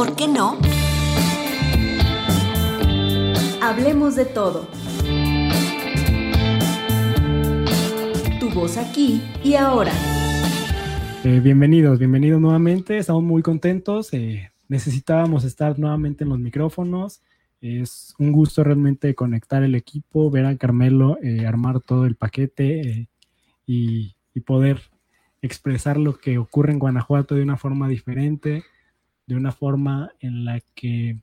¿Por qué no? Hablemos de todo. Tu voz aquí y ahora. Eh, bienvenidos, bienvenidos nuevamente. Estamos muy contentos. Eh, necesitábamos estar nuevamente en los micrófonos. Es un gusto realmente conectar el equipo, ver a Carmelo eh, armar todo el paquete y, y poder expresar lo que ocurre en Guanajuato de una forma diferente, de una forma en la que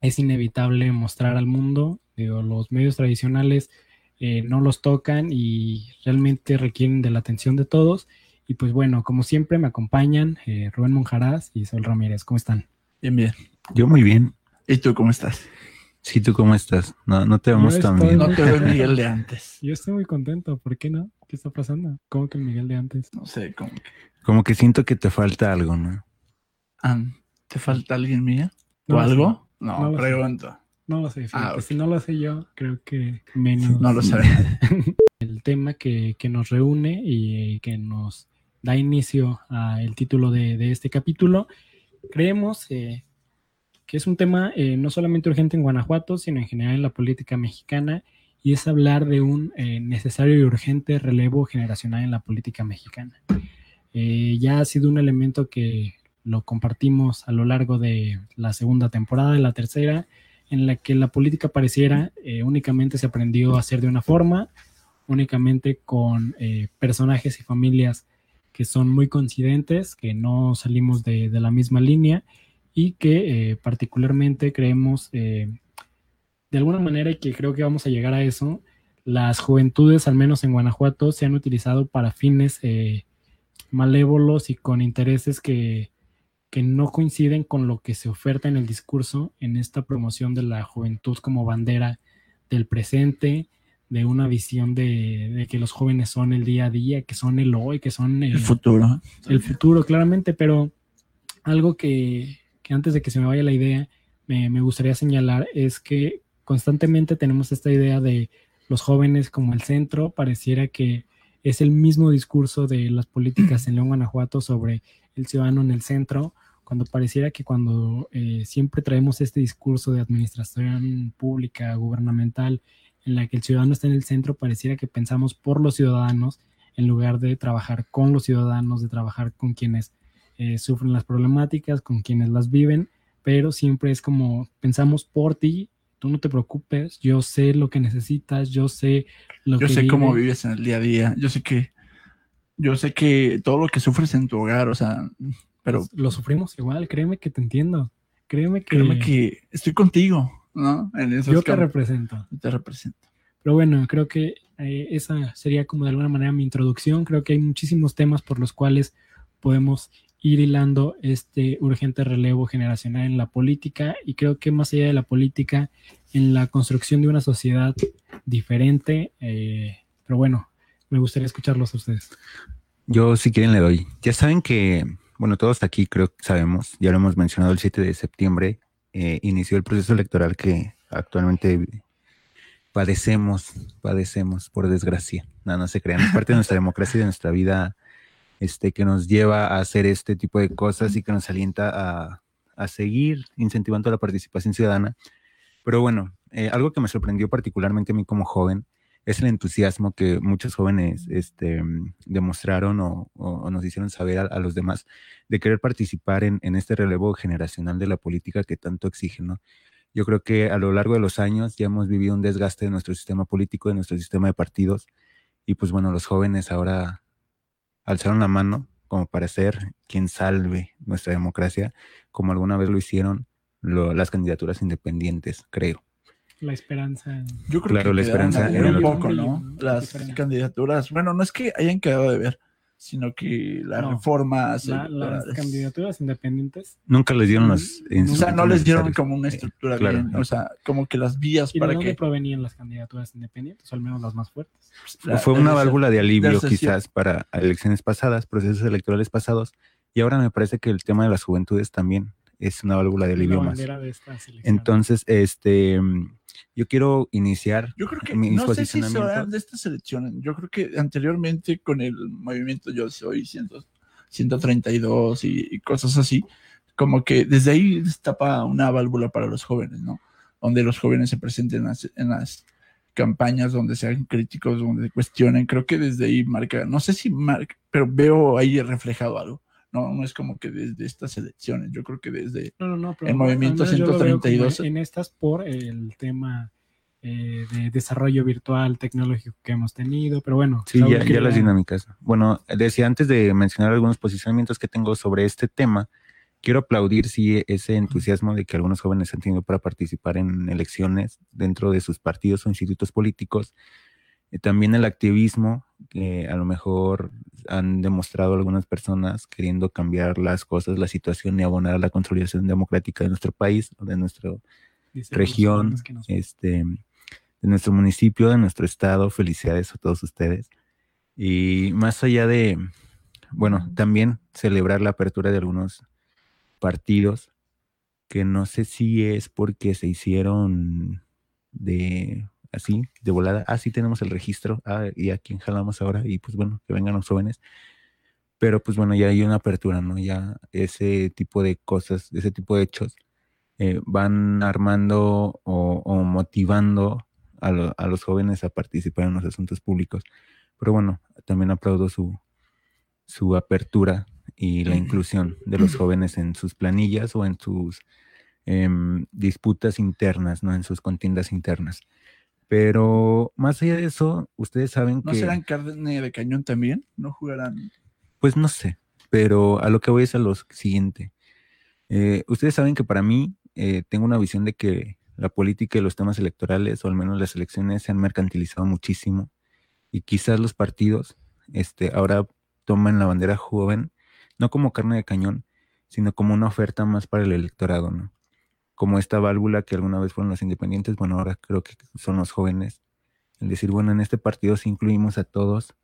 es inevitable mostrar al mundo. Digo, los medios tradicionales eh, no los tocan y realmente requieren de la atención de todos. Y pues bueno, como siempre me acompañan eh, Rubén Monjaraz y Sol Ramírez. ¿Cómo están? Bien, bien. Yo muy bien. ¿Y tú cómo estás? Sí, ¿tú cómo estás? No, no te vemos tan bien. No te veo Miguel de antes. Yo estoy muy contento. ¿Por qué no? ¿Qué está pasando? ¿Cómo que el Miguel de antes? No sé, como que... Como que siento que te falta algo, ¿no? Ah, ¿Te falta alguien, Miguel? ¿O No lo sé. algo? No, No lo sé. pregunto. No lo sé. Ah. Si no lo sé yo, creo que menos. No lo sé. el tema que, que nos reúne y que nos da inicio al título de, de este capítulo. Creemos eh, que es un tema eh, no solamente urgente en Guanajuato, sino en general en la política mexicana, y es hablar de un eh, necesario y urgente relevo generacional en la política mexicana. Eh, ya ha sido un elemento que lo compartimos a lo largo de la segunda temporada, de la tercera, en la que la política pareciera eh, únicamente se aprendió a hacer de una forma, únicamente con eh, personajes y familias que son muy coincidentes, que no salimos de, la misma línea y que eh, particularmente creemos, eh, de alguna manera, y que creo que vamos a llegar a eso, las juventudes, al menos en Guanajuato, se han utilizado para fines malévolos y con intereses que, que no coinciden con lo que se oferta en el discurso en esta promoción de la juventud como bandera del presente, de una visión de, de que los jóvenes son el día a día, que son el hoy, que son El futuro. el futuro, claramente, pero algo que, que antes de que se me vaya la idea, me, me gustaría señalar es que constantemente tenemos esta idea de los jóvenes como el centro, pareciera que es el mismo discurso de las políticas en León, Guanajuato sobre el ciudadano en el centro, cuando pareciera que cuando eh, siempre traemos este discurso de administración pública, gubernamental, en la que el ciudadano está en el centro, pareciera que pensamos por los ciudadanos en lugar de trabajar con los ciudadanos, de trabajar con quienes eh, sufren las problemáticas, con quienes las viven, pero siempre es como pensamos por ti, tú no te preocupes, yo sé lo que necesitas, yo sé lo Yo que sé cómo vives en el día a día. Yo sé que... Yo sé que todo lo que sufres en tu hogar, o sea... Pero Lo sufrimos igual, créeme que te entiendo. Créeme que, créeme que estoy contigo, ¿no? En esos yo te campos. represento. te represento. Pero bueno, creo que eh, esa sería como de alguna manera mi introducción. Creo que hay muchísimos temas por los cuales podemos ir hilando este urgente relevo generacional en la política y creo que más allá de la política, en la construcción de una sociedad diferente. eh, pero bueno, me gustaría escucharlos a ustedes. Yo, si quieren, le doy. Ya saben que, bueno, todos aquí creo que sabemos, ya lo hemos mencionado, el 7 de septiembre eh, inició el proceso electoral que actualmente padecemos, padecemos, por desgracia. No, no se crean, es parte de nuestra democracia y de nuestra vida este, que nos lleva a hacer este tipo de cosas y que nos alienta a, a seguir incentivando la participación ciudadana. Pero bueno, eh, algo que me sorprendió particularmente a mí como joven es el entusiasmo que muchos jóvenes este, demostraron o, o- o nos hicieron saber a, a los demás de querer participar en, en este relevo generacional de la política que tanto exigen, ¿no? Yo creo que a lo largo de los años ya hemos vivido un desgaste de nuestro sistema político, de nuestro sistema de partidos, y pues bueno, los jóvenes ahora alzaron la mano como para ser quien salve nuestra democracia, como alguna vez lo hicieron lo- las candidaturas independientes, creo. La esperanza. Yo creo Claro, que la esperanza un el- poco, ¿no? Las diferente. candidaturas, bueno, no es que hayan quedado de ver, sino que las No, La- las electorales- candidaturas independientes Nunca les dieron Mm, o sea, no les dieron como una Eh, estructura claro, bien, no. o sea, como que las vías ¿Y de para dónde que provenían las candidaturas independientes? O al menos las más fuertes. O fue una válvula de alivio quizás para elecciones pasadas, procesos electorales pasados, y ahora me parece que el tema de las juventudes también es una válvula de alivio más. de esta selección. Entonces, este, yo quiero iniciar. Yo creo que mis no sé si serán de estas elecciones. Yo creo que anteriormente con el movimiento Yo Soy 100 132 y, y cosas así, como que desde ahí destapa una válvula para los jóvenes, ¿no? Donde los jóvenes se presenten en las, en las campañas, donde sean críticos, donde cuestionen. Creo que desde ahí marca, no sé si marca, pero veo ahí reflejado algo. No, no es como que desde estas elecciones, yo creo que desde No, no, no, pero el movimiento al menos yo lo veo como 132. En estas por el tema eh, de desarrollo virtual tecnológico que hemos tenido, pero bueno. Sí, ya, ya las dinámicas. Bueno, decía antes de mencionar algunos posicionamientos que tengo sobre este tema, quiero aplaudir sí ese entusiasmo de que algunos jóvenes han tenido para participar en elecciones dentro de sus partidos o institutos políticos. Eh, También el activismo que a lo mejor han demostrado algunas personas queriendo cambiar las cosas, la situación y abonar a la consolidación democrática de nuestro país, o de nuestro dice región, nos- este, de nuestro municipio, de nuestro estado. Felicidades a todos ustedes. Y más allá de, bueno, también celebrar la apertura de algunos partidos que no sé si es porque se hicieron de así, de volada. Ah, sí tenemos el registro. Ah, y a quién jalamos ahora. Y pues bueno, que vengan los jóvenes. Pero pues bueno, ya hay una apertura, ¿no? Ya ese tipo de cosas, ese tipo de hechos eh, van armando o, o motivando a, lo- a los jóvenes a participar en los asuntos públicos. Pero bueno, también aplaudo su, su apertura y la inclusión de los jóvenes en sus planillas o en sus em, disputas internas, ¿no? En sus contiendas internas. Pero más allá de eso, ustedes saben ¿No que... serán carne de cañón también? ¿No jugarán? Pues no sé, pero a lo que voy es a lo siguiente. Eh, ustedes saben que para mí eh, tengo una visión de que la política y los temas electorales, o al menos las elecciones, se han mercantilizado muchísimo y quizás los partidos este, ahora toman la bandera joven, no como carne de cañón, sino como una oferta más para el electorado, ¿no? Como esta válvula que alguna vez fueron los independientes, bueno, ahora creo que son los jóvenes. El decir, bueno, en este partido sí incluimos a todos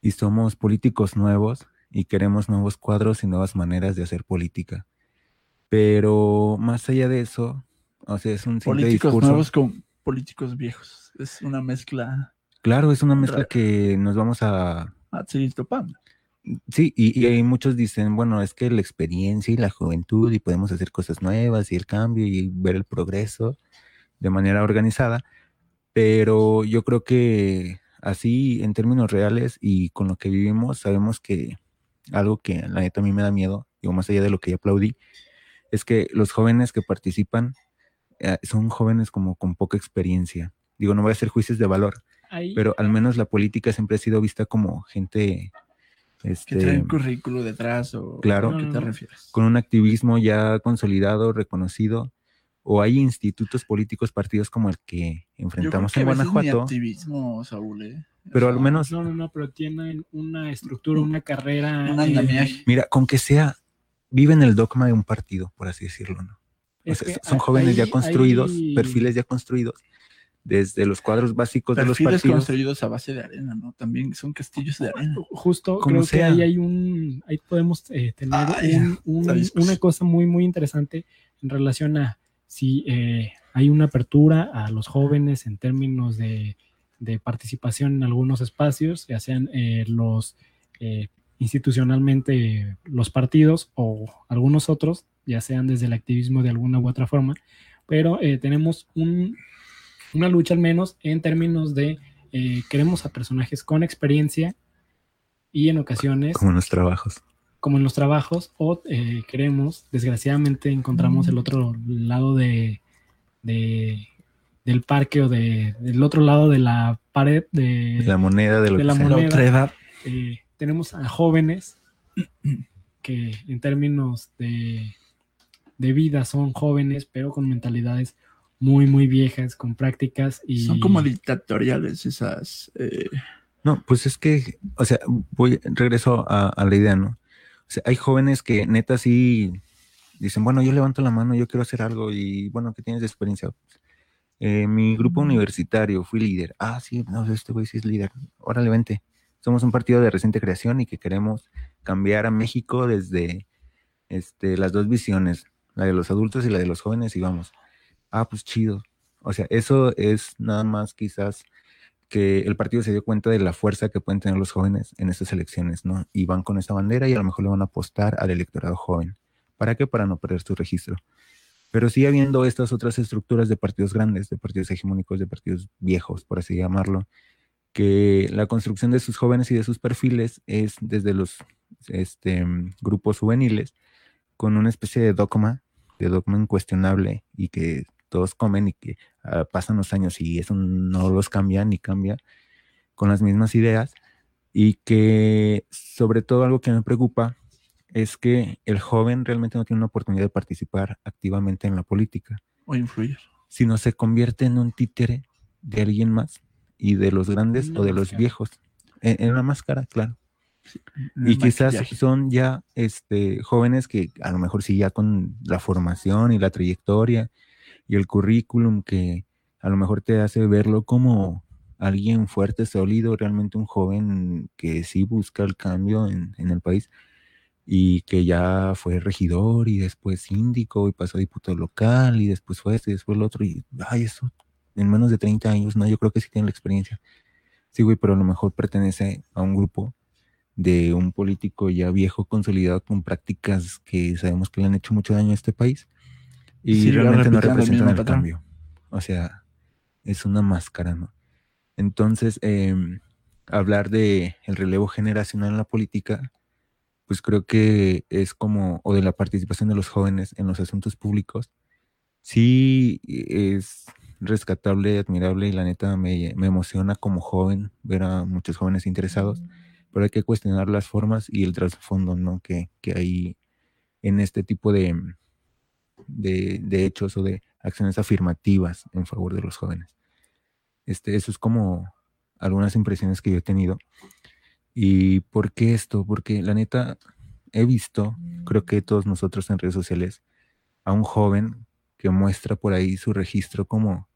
y somos políticos nuevos y queremos nuevos cuadros y nuevas maneras de hacer política. Pero más allá de eso, o sea, es un simple Políticos discurso. nuevos con políticos viejos. Es una mezcla Claro, es una mezcla que nos vamos a... a seguir topando. Sí, y, y hay muchos dicen, bueno, es que la experiencia y la juventud y podemos hacer cosas nuevas y el cambio y ver el progreso de manera organizada, pero yo creo que así en términos reales y con lo que vivimos, sabemos que algo que la neta a mí me da miedo, digo, más allá de lo que ya aplaudí, es que los jóvenes que participan eh, son jóvenes como con poca experiencia. Digo, no voy a hacer juicios de valor, Ahí- pero al menos la política siempre ha sido vista como gente Que este, traen currículo detrás o Claro. ¿a qué te refieres? con un activismo ya consolidado, reconocido, o hay institutos políticos, partidos como el que Yo creo enfrentamos que en a veces ni Guanajuato, activismo, Saúl, ¿eh? O pero al menos, No, no, no, pero tienen una estructura, una carrera. Un eh, andamiaje. mira, con que sea, viven el dogma de un partido, por así decirlo, ¿no? O sea, son ahí- jóvenes ya construidos, ahí- perfiles ya construidos, desde los cuadros básicos de los partidos. construidos a base de arena, ¿no? También son castillos de arena. Justo Como creo sea. que ahí hay un, ahí podemos eh, tener Ah, un- un- una cosa muy, muy interesante en relación a si eh, hay una apertura a los jóvenes en términos de, de participación en algunos espacios, ya sean eh, los eh, institucionalmente los partidos o algunos otros, ya sean desde el activismo de alguna u otra forma, pero eh, tenemos un- una lucha al menos en términos de eh, queremos a personajes con experiencia y en ocasiones, Como en los trabajos. como en los trabajos, o eh, queremos, desgraciadamente encontramos el otro lado de, de- del parque o de, del otro lado de la pared de, La moneda de lo de que la sea. La moneda. otra edad. eh, tenemos a jóvenes que en términos de, de vida son jóvenes, pero con mentalidades muy, muy viejas, con prácticas y... Son como dictatoriales esas. eh, No, pues es que, o sea, voy, regreso a, a la idea, ¿no? O sea, hay jóvenes que neta sí dicen, bueno, yo levanto la mano, yo quiero hacer algo y bueno, ¿qué tienes de experiencia? Eh, mi grupo universitario, fui líder. Ah, sí, no, este güey sí es líder. Órale, vente. Somos un partido de reciente creación y que queremos cambiar a México desde este, las dos visiones, la de los adultos y la de los jóvenes y vamos. Ah, pues chido. O sea, eso es nada más quizás que el partido se dio cuenta de la fuerza que pueden tener los jóvenes en estas elecciones, ¿no? Y van con esa bandera y a lo mejor le van a apostar al electorado joven. ¿Para qué? Para no perder su registro. Pero sigue habiendo estas otras estructuras de partidos grandes, de partidos hegemónicos, de partidos viejos, por así llamarlo, que la construcción de sus jóvenes y de sus perfiles es desde los este, grupos juveniles, con una especie de dogma, de dogma incuestionable y que todos comen y que ah, pasan los años y eso no los cambia ni cambia, con las mismas ideas y que sobre todo algo que me preocupa es que el joven realmente no tiene una oportunidad de participar activamente en la política. O influir. Sino se convierte en un títere de alguien más y de los grandes o de los viejos. En, una máscara, claro. y quizás son ya este, jóvenes que a lo mejor sí ya con la formación y la trayectoria y el currículum que a lo mejor te hace verlo como alguien fuerte, sólido, realmente un joven que sí busca el cambio en, en el país y que ya fue regidor y después síndico y pasó a diputado local y después fue este y después el otro y ay eso en menos de 30 años, no, yo creo que sí tiene la experiencia. Sí, güey, pero a lo mejor pertenece a un grupo de un político ya viejo, consolidado con prácticas que sabemos que le han hecho mucho daño a este país y realmente no representan el, cambio. O sea, es una máscara, ¿no? Entonces, em, hablar de el relevo generacional en la política pues creo que es como, o de la participación de los jóvenes en los asuntos públicos, sí es rescatable, admirable y la neta me, emociona como joven ver a muchos jóvenes interesados, pero hay que cuestionar las formas y el trasfondo ¿no? que, hay en este tipo de, de, de, hechos o de acciones afirmativas en favor de los jóvenes. Este, eso es como algunas impresiones que yo he tenido. ¿Y por qué esto? Porque la neta, he visto, creo que todos nosotros en redes sociales, a un joven que muestra por ahí su registro como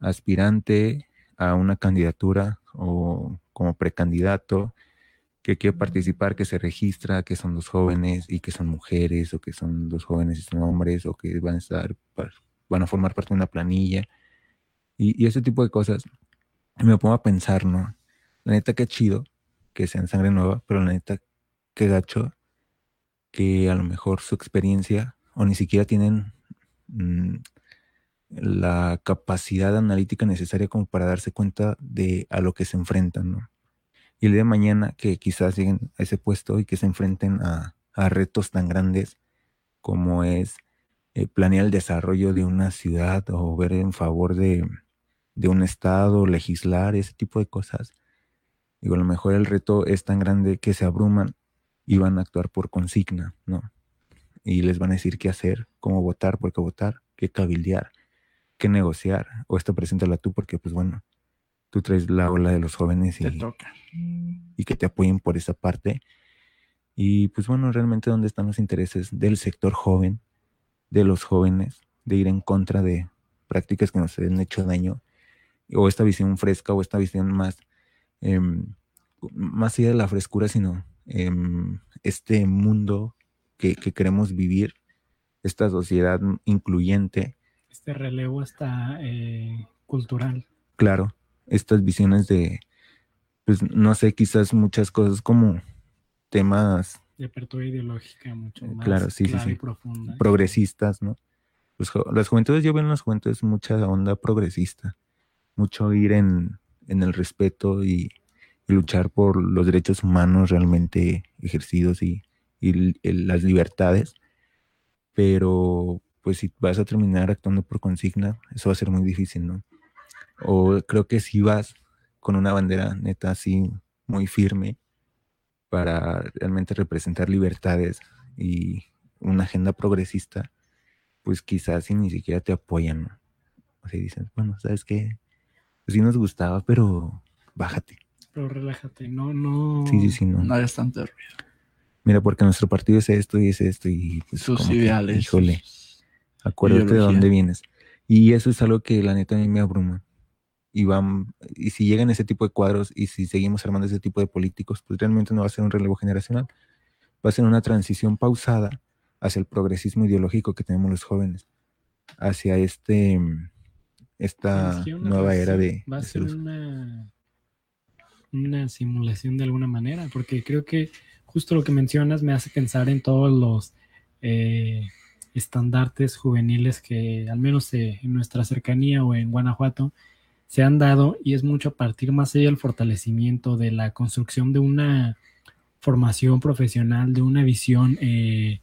aspirante a una candidatura o como precandidato que quiere participar, que se registra, que son dos jóvenes y que son mujeres o que son dos jóvenes y son hombres o que van a estar, van a formar parte de una planilla y, y ese tipo de cosas. Me pongo a pensar, ¿no? La neta, qué chido que sean sangre nueva, pero la neta, qué gacho que a lo mejor su experiencia o ni siquiera tienen mm, la capacidad analítica necesaria como para darse cuenta de a lo que se enfrentan, ¿no? Y el día de mañana que quizás lleguen a ese puesto y que se enfrenten a, retos tan grandes como es eh, planear el desarrollo de una ciudad o ver en favor de, de un estado, legislar, ese tipo de cosas, Digo, a lo mejor el reto es tan grande que se abruman y van a actuar por consigna, ¿no? Y les van a decir qué hacer, cómo votar, por qué votar, qué cabildear, qué negociar, o esto preséntala tú porque, pues bueno, tú traes la ola de los jóvenes y, y que te apoyen por esa parte. Y pues bueno, realmente dónde están los intereses del sector joven, de los jóvenes, de ir en contra de prácticas que nos han hecho daño, o esta visión fresca, o esta visión más Em, más allá de la frescura, sino em, este mundo que, queremos vivir, esta sociedad incluyente. Este relevo está eh, cultural. Claro, estas visiones de, pues no sé, quizás muchas cosas como temas... De apertura ideológica mucho más claro, sí, sí, sí. profunda. Progresistas, ¿no? Pues, las juventudes, yo veo en las juventudes mucha onda progresista, mucho ir en, en el respeto y, luchar por los derechos humanos realmente ejercidos y, las libertades. Pero pues si vas a terminar actuando por consigna, eso va a ser muy difícil, ¿no? O creo que si vas con una bandera neta así muy firme para realmente representar libertades y una agenda progresista, pues quizás si ni siquiera te apoyan, ¿no? O sea, dicen, bueno, ¿sabes qué? pues sí nos gustaba, pero bájate. Pero relájate, no, no. Sí, sí, sí, no. No hagas tanto ruido. Mira, porque nuestro partido es esto y es esto y pues, sus ideales. híjole, acuérdate de dónde vienes. Y eso es algo que la neta a mí me abruma. Y, van, y si llegan ese tipo de cuadros y si seguimos armando ese tipo de políticos, pues realmente no va a ser un relevo generacional. Va a ser una transición pausada hacia el progresismo ideológico que tenemos los jóvenes, hacia este esta nueva era de... Va a ser una, una simulación de alguna manera, porque creo que justo lo que mencionas me hace pensar en todos los eh, estandartes juveniles que al menos eh, en nuestra cercanía o en Guanajuato se han dado y es mucho a partir más allá del fortalecimiento de la construcción de una formación profesional, de una visión eh,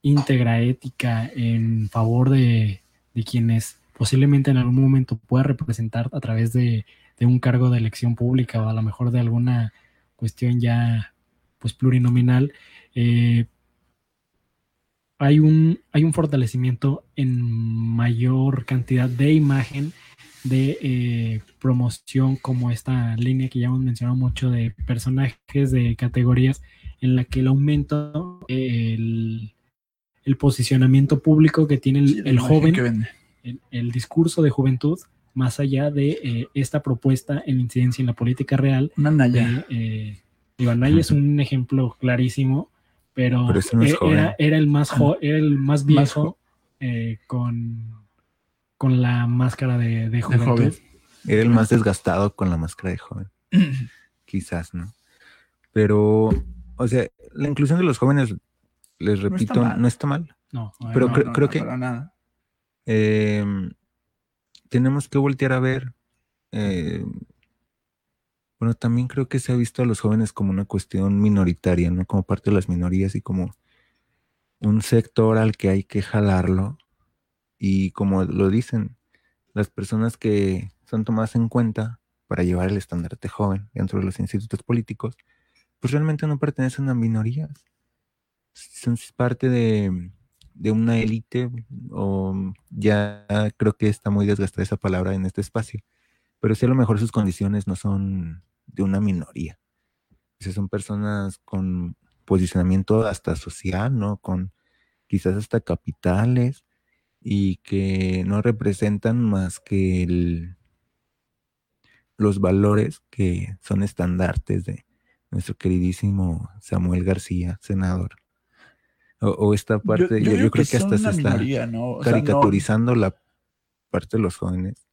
íntegra, ética, en favor de, de, quienes posiblemente en algún momento pueda representar a través de, de, un cargo de elección pública o a lo mejor de alguna cuestión ya pues plurinominal, eh, hay, un, hay un fortalecimiento en mayor cantidad de imagen de eh, promoción como esta línea que ya hemos mencionado mucho de personajes de categorías en la que el aumento, el, el posicionamiento público que tiene el, Sí, joven, el, el discurso de juventud, más allá de eh, esta propuesta en incidencia en la política real. Una Naya. De, eh, Iván Naya es un ejemplo clarísimo, pero, Pero ese no es e- joven. era, era el más jo- era el más Más viejo jo- eh, con, con la máscara de, de de juventud. joven. Era el más desgastado con la máscara de joven, quizás, ¿no? Pero, o sea, la inclusión de los jóvenes, les está repito, mal. no está mal. No, ver, Pero no. creo- creo que- Para nada. Eh, tenemos que voltear a ver. eh, bueno, también creo que se ha visto a los jóvenes como una cuestión minoritaria, ¿no? Como parte de las minorías y como un sector al que hay que jalarlo. Y como lo dicen, las personas que son tomadas en cuenta para llevar el estandarte joven dentro de los institutos políticos, pues realmente no pertenecen a minorías. Son parte de, de una élite, o ya creo que está muy desgastada esa palabra en este espacio, pero sí a lo mejor sus condiciones no son de una minoría. Son personas con posicionamiento hasta social, ¿no? Con quizás hasta capitales y que no representan más que el- los valores que son estandartes de nuestro queridísimo Samuel García, senador. O, o esta parte, yo, yo creo que, hasta se está minoría, ¿no? O sea, no- caricaturizando la parte de los jóvenes.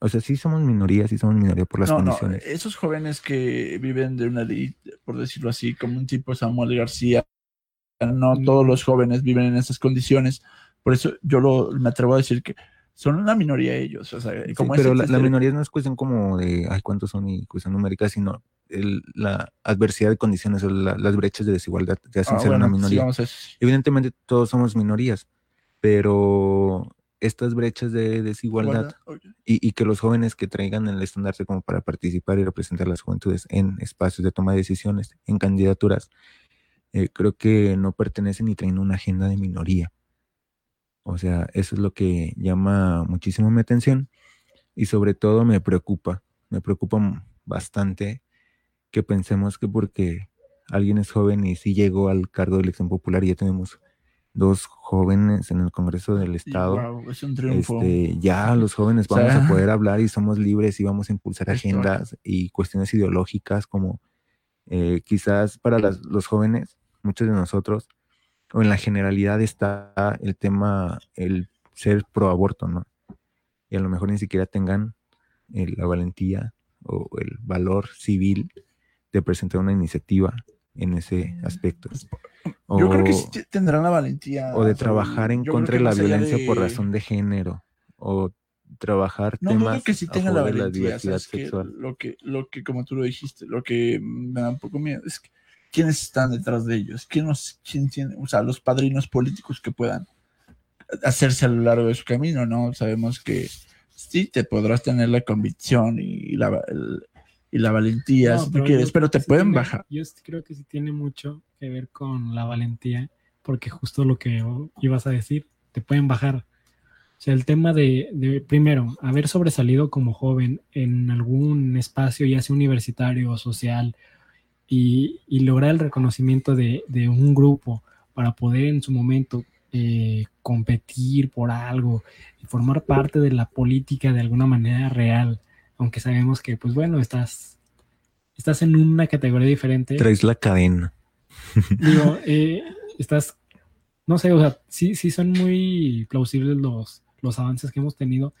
O sea, sí somos minoría, sí somos minoría por las no, no, condiciones. esos jóvenes que viven de una por decirlo así, como un tipo Samuel García, no Mm. todos los jóvenes viven en esas condiciones. Por eso yo lo, me atrevo a decir que son una minoría ellos. O sea, Sí, como pero la, la minoría no es cuestión como de, ay, cuántos son y cuestión numérica, sino el- la adversidad de condiciones o la- las brechas de desigualdad te hacen Ah, ser bueno, una sí, minoría. eso. Evidentemente todos somos minorías, pero estas brechas de desigualdad y que los jóvenes que traigan el estandarte como para participar y representar a las juventudes en espacios de toma de decisiones, en candidaturas, eh, creo que no pertenecen ni traen una agenda de minoría. O sea, eso es lo que llama muchísimo mi atención y sobre todo me preocupa, me preocupa bastante que pensemos que porque alguien es joven y sí llegó al cargo de elección popular y ya tenemos dos jóvenes en el Congreso del Estado, es un triunfo. este, ya los jóvenes O sea, vamos a poder hablar y somos libres y vamos a impulsar agendas y cuestiones ideológicas como eh, quizás para las- los jóvenes, muchos de nosotros, o en la generalidad está el tema, el ser pro aborto, ¿no? Y a lo mejor ni siquiera tengan eh, la valentía o el valor civil de presentar una iniciativa en ese aspecto. Yo creo que O- sí te- tendrán la valentía. o de trabajar en contra que de la violencia por razón de género o trabajar No temas que sí la favor de la valentía, diversidad sexual. Lo que, lo que, como tú lo dijiste, lo que me da un poco miedo es que quiénes están detrás de ellos, quién, nos, quién tiene, o sea, los padrinos políticos que puedan hacerse a lo largo de su camino, ¿no? Sabemos que sí te podrás tener la convicción y la, el- y la valentía No, si tú quieres, pero te sí pueden tiene- bajar. Yo creo que sí tiene mucho que ver con la valentía, porque justo lo que ibas a decir, te pueden bajar. O sea, el tema de, de, primero, haber sobresalido como joven en algún espacio, ya sea universitario o social, y, y lograr el reconocimiento de, de un grupo para poder en su momento eh, competir por algo y formar parte de la política de alguna manera real, aunque sabemos que, pues bueno, estás, estás en una categoría diferente. Traes la cadena. Digo, eh, estás, no sé, o sea, sí, sí son muy plausibles los, los avances que hemos tenido,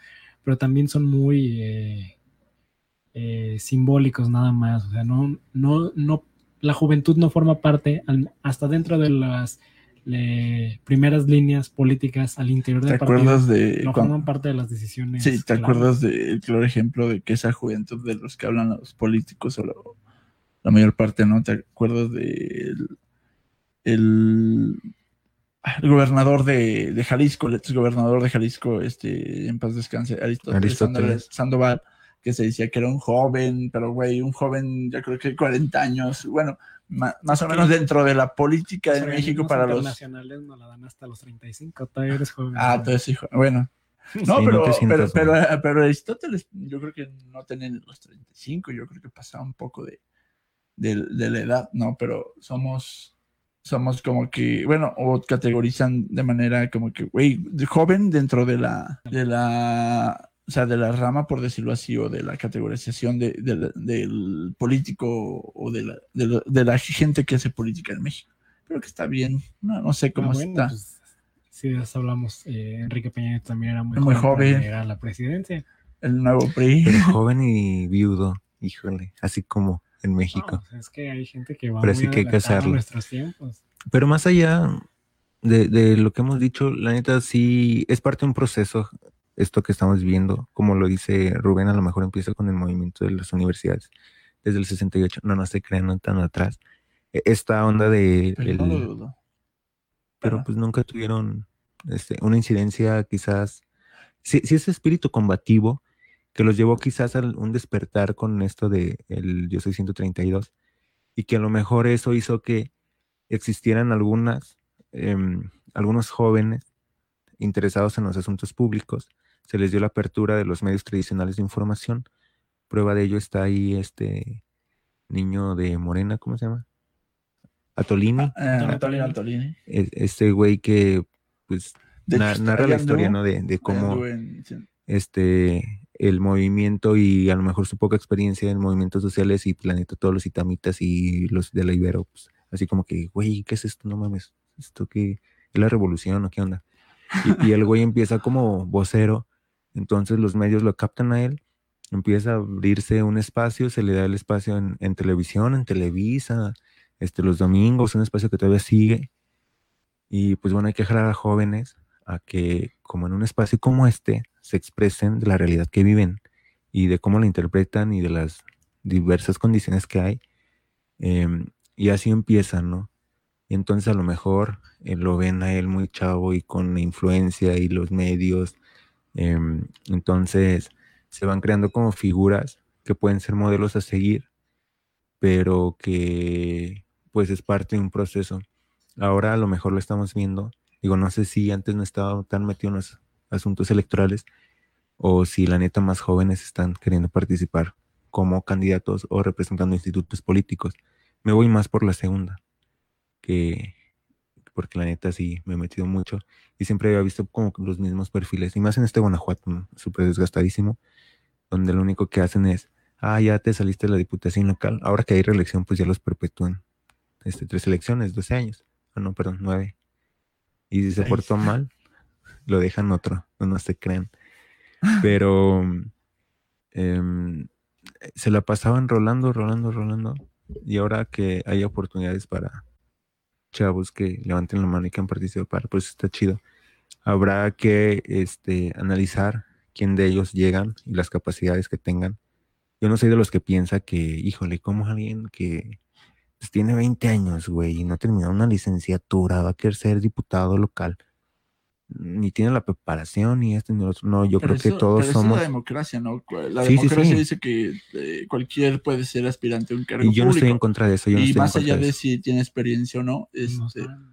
pero también son muy eh, eh, simbólicos nada más. O sea, no, no, no, la juventud no forma parte, al- hasta dentro de las le- primeras líneas políticas al interior ¿Te del partido acuerdas de no cuando- forman parte de las decisiones. Sí, ¿te acuerdas del claro ejemplo de que esa juventud de los que hablan los políticos o la, la mayor parte, ¿no? ¿Te acuerdas del el, el gobernador de, de Jalisco, el ex gobernador de Jalisco, este, en paz descanse, Aristóteles, Aristóteles. Sandoval, que se decía que era un joven, pero güey, un joven, yo creo que 40 años, bueno, más o menos dentro de la política de México para los... internacionales nos la dan hasta los 35, todavía eres joven. Ah, entonces, hijo, bueno, no, Sí, pero, no sientas pero, pero, pero Aristóteles, yo creo que no tenía ni los 35, yo creo que pasaba un poco de, de, de la edad, ¿no? Pero somos, somos como que, bueno, o categorizan de manera como que, güey, joven dentro de la, de la, o sea, de la rama, por decirlo así, o de la categorización de, de la- del político o de la, de, la, de la gente que hace política en México. Creo que está bien, no, no sé cómo Ah, bueno, está. pues, si de eso hablamos, eh, Enrique Peña Nieto también era muy, Muy joven, para llegar a la presidencia. El nuevo PRI. Pero joven y viudo, híjole, así como en México. No, pues, es que hay gente que va Pero muy sí que hay que hacerlo. nuestros tiempos. Pero más allá de, de lo que hemos dicho, la neta sí es parte de un proceso, esto que estamos viviendo, como lo dice Rubén, a lo mejor empieza con el movimiento de las universidades desde el 68, no, no se crean tan atrás. E- Esta onda de... Pero el- no pero pues nunca tuvieron este, una incidencia quizás, sí, sí ese espíritu combativo que los llevó quizás a un despertar con esto de el Yo Soy 132 y que a lo mejor eso hizo que existieran algunas, em, algunos jóvenes interesados en los asuntos públicos, se les dio la apertura de los medios tradicionales de información. Prueba de ello está ahí este niño de Morena, ¿cómo se llama? Atolini Eh, Antonio Antonio Antolini. Antolini. e- este güey que pues De na- hecho, narra la historia ¿no? de, de cómo anduvo en- sí. este el movimiento y a lo mejor su poca experiencia en movimientos sociales y planeta todos los itamitas y los de la Ibero pues, así como que güey qué es esto no mames esto qué es la revolución o qué onda y, y el güey empieza como vocero entonces los medios lo captan a él empieza a abrirse un espacio se le da el espacio en, televisión en Televisa este los domingos un espacio que todavía sigue y pues bueno hay que jalar a jóvenes a que como en un espacio como este se expresen de la realidad que viven y de cómo la interpretan y de las diversas condiciones que hay. Em, y así empiezan, ¿no? Y entonces a lo mejor eh, lo ven a él muy chavo y con la influencia y los medios. Em, entonces se van creando como figuras que pueden ser modelos a seguir, pero que pues es parte de un proceso. Ahora a lo mejor lo estamos viendo. Digo, no sé si antes no estaba tan metido en los asuntos electorales o si la neta más jóvenes están queriendo participar como candidatos o representando institutos políticos. Me voy más por la segunda, que porque la neta sí me he metido mucho y siempre había visto como los mismos perfiles, y más en este Guanajuato, ¿no? súper desgastadísimo, donde lo único que hacen es, ah, ya te saliste de la diputación local, ahora que hay reelección, pues ya los perpetúan. Este, tres elecciones, 12 años, ah, no, perdón, 9. Y si se portó mal, lo dejan otro, no, no se crean. Pero em, se la pasaban rolando, rolando, rolando. Y ahora que hay oportunidades para chavos que levanten la mano y que han participado, pues está chido. Habrá que este, analizar quién de ellos llegan y las capacidades que tengan. Yo no soy de los que piensa que, híjole, como alguien que pues, tiene 20 años, güey, y no ha terminado una licenciatura, va a querer ser diputado local, ni tiene la preparación, ni esto, ni lo otro. No, yo Pero creo que todos pero eso es somos. la democracia, ¿no? La Sí, democracia sí. dice que eh, cualquier puede ser aspirante a un cargo Y yo no estoy en público. contra de eso. Yo no y estoy más allá de si tiene experiencia o no, este, no-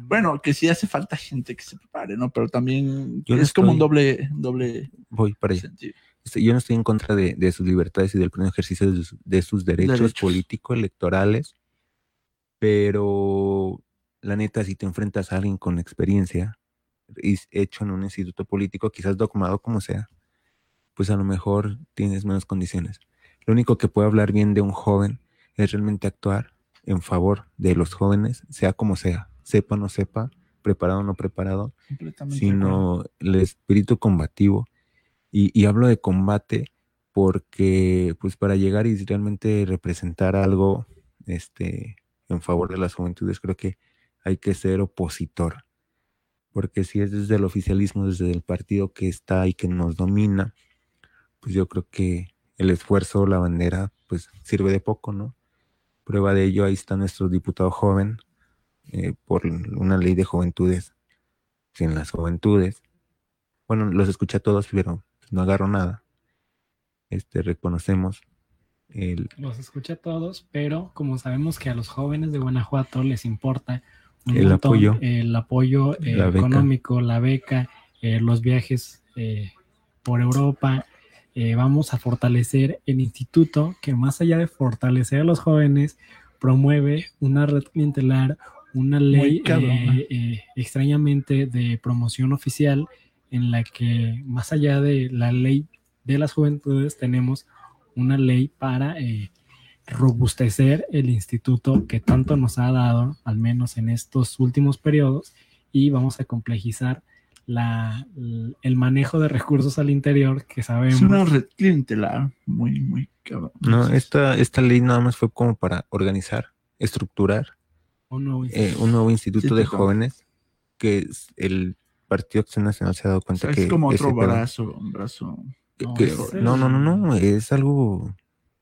bueno, que sí hace falta gente que se prepare, ¿no? Pero también Yo no es como un doble, doble Voy para allá. sentido. Este, yo no estoy en contra de, de sus libertades y del pleno ejercicio de, sus- de sus derechos, Derechos. políticos, electorales, pero la neta, si te enfrentas a alguien con experiencia, hecho en un instituto político, quizás dogmado como sea, pues a lo mejor tienes menos condiciones. Lo único que puede hablar bien de un joven es realmente actuar en favor de los jóvenes, sea como sea, sepa o no sepa, preparado o no preparado, sino el espíritu combativo. Y, y hablo de combate porque, pues, para llegar y realmente representar algo este, en favor de las juventudes, creo que hay que ser opositor. Porque si es desde el oficialismo, desde el partido que está y que nos domina, pues yo creo que el esfuerzo, la bandera, pues sirve de poco, ¿no? Prueba de ello, ahí está nuestro diputado joven eh, por una ley de juventudes. Sin las juventudes, bueno, los escuché a todos, pero no agarro nada. Este, reconocemos el... Los escuché a todos, pero como sabemos que a los jóvenes de Guanajuato les importa El montón. apoyo. el apoyo eh, La económico, la beca, eh, los viajes eh, por Europa, eh, vamos a fortalecer el instituto que más allá de fortalecer a los jóvenes, promueve una red clientelar, una ley extrañamente de promoción oficial en la que más allá de la ley de las juventudes tenemos una ley para eh, robustecer el instituto que tanto nos ha dado, al menos en estos últimos periodos, y vamos a complejizar la, el manejo de recursos al interior que sabemos. Es una red clientelar muy, muy cabrón. No, esta, esta ley nada más fue como para organizar, estructurar un nuevo eh, instituto. un nuevo instituto de jóvenes que es- el Partido Acción Nacional se ha dado O cuenta sea, que es como otro brazo, un brazo. que- No, que- es el- no, no, no, no, es algo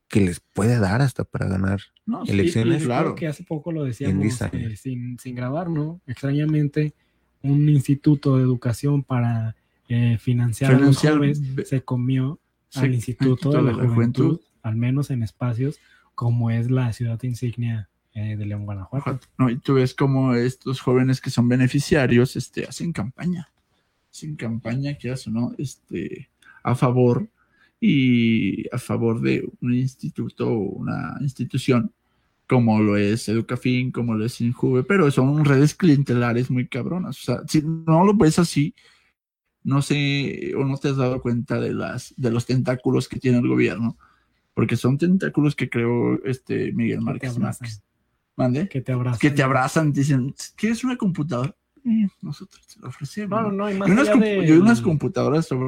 que les puede dar hasta para ganar. No, sí, Elecciones. Y- y claro. que hace poco lo decíamos eh, sin, sin grabar, ¿no? Extrañamente, un instituto de educación para eh, financiar, a los Financiar- jóvenes se comió al Instituto de la, Juventud, al menos en espacios como es la ciudad insignia eh, de León, Guanajuato. No, y tú ves como estos jóvenes que son beneficiarios este, hacen campaña. Hacen campaña, que hacen, no? Este, a favor y a favor de un instituto o una institución como lo es Educafin, como lo es Injuve, pero son redes clientelares muy cabronas. O sea, si no lo ves así, no sé, o no te has dado cuenta de las de los tentáculos que tiene el gobierno, porque son tentáculos que creó este Miguel Márquez. Márquez. ¿Mande? Que te abrazan. que te abrazan, dicen, ¿quieres una computadora? Eh, nosotros te lo ofrecemos. No, no, y más y, unas allá compu- de... y unas computadoras sobre,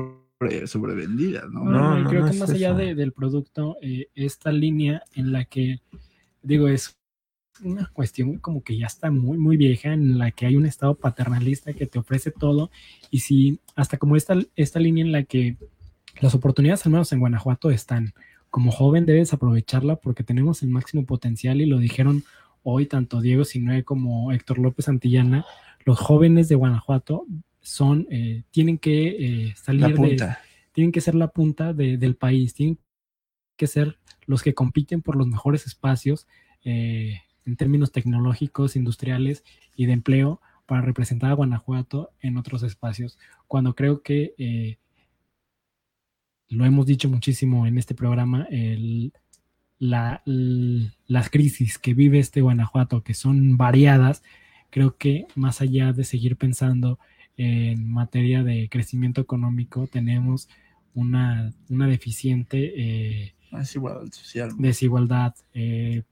sobrevendidas, ¿no? No, No, no, creo no que es más allá de- del producto, eh, esta línea en la que, digo, es una cuestión como que ya está muy, muy vieja, en la que hay un estado paternalista que te ofrece todo, y si hasta como esta, esta línea en la que las oportunidades, al menos en Guanajuato, están. Como joven debes aprovecharla porque tenemos el máximo potencial y lo dijeron hoy tanto Diego Sinue como Héctor López Santillana. Los jóvenes de Guanajuato son, eh, tienen que eh, salir La de, tienen que ser la punta de- del país, tienen que ser los que compiten por los mejores espacios eh, en términos tecnológicos, industriales y de empleo para representar a Guanajuato en otros espacios. Cuando creo que, lo hemos dicho muchísimo en este programa, el- la- l- las crisis que vive este Guanajuato, que son variadas, creo que más allá de seguir pensando en materia de crecimiento económico, tenemos una, una deficiente eh, social. desigualdad eh,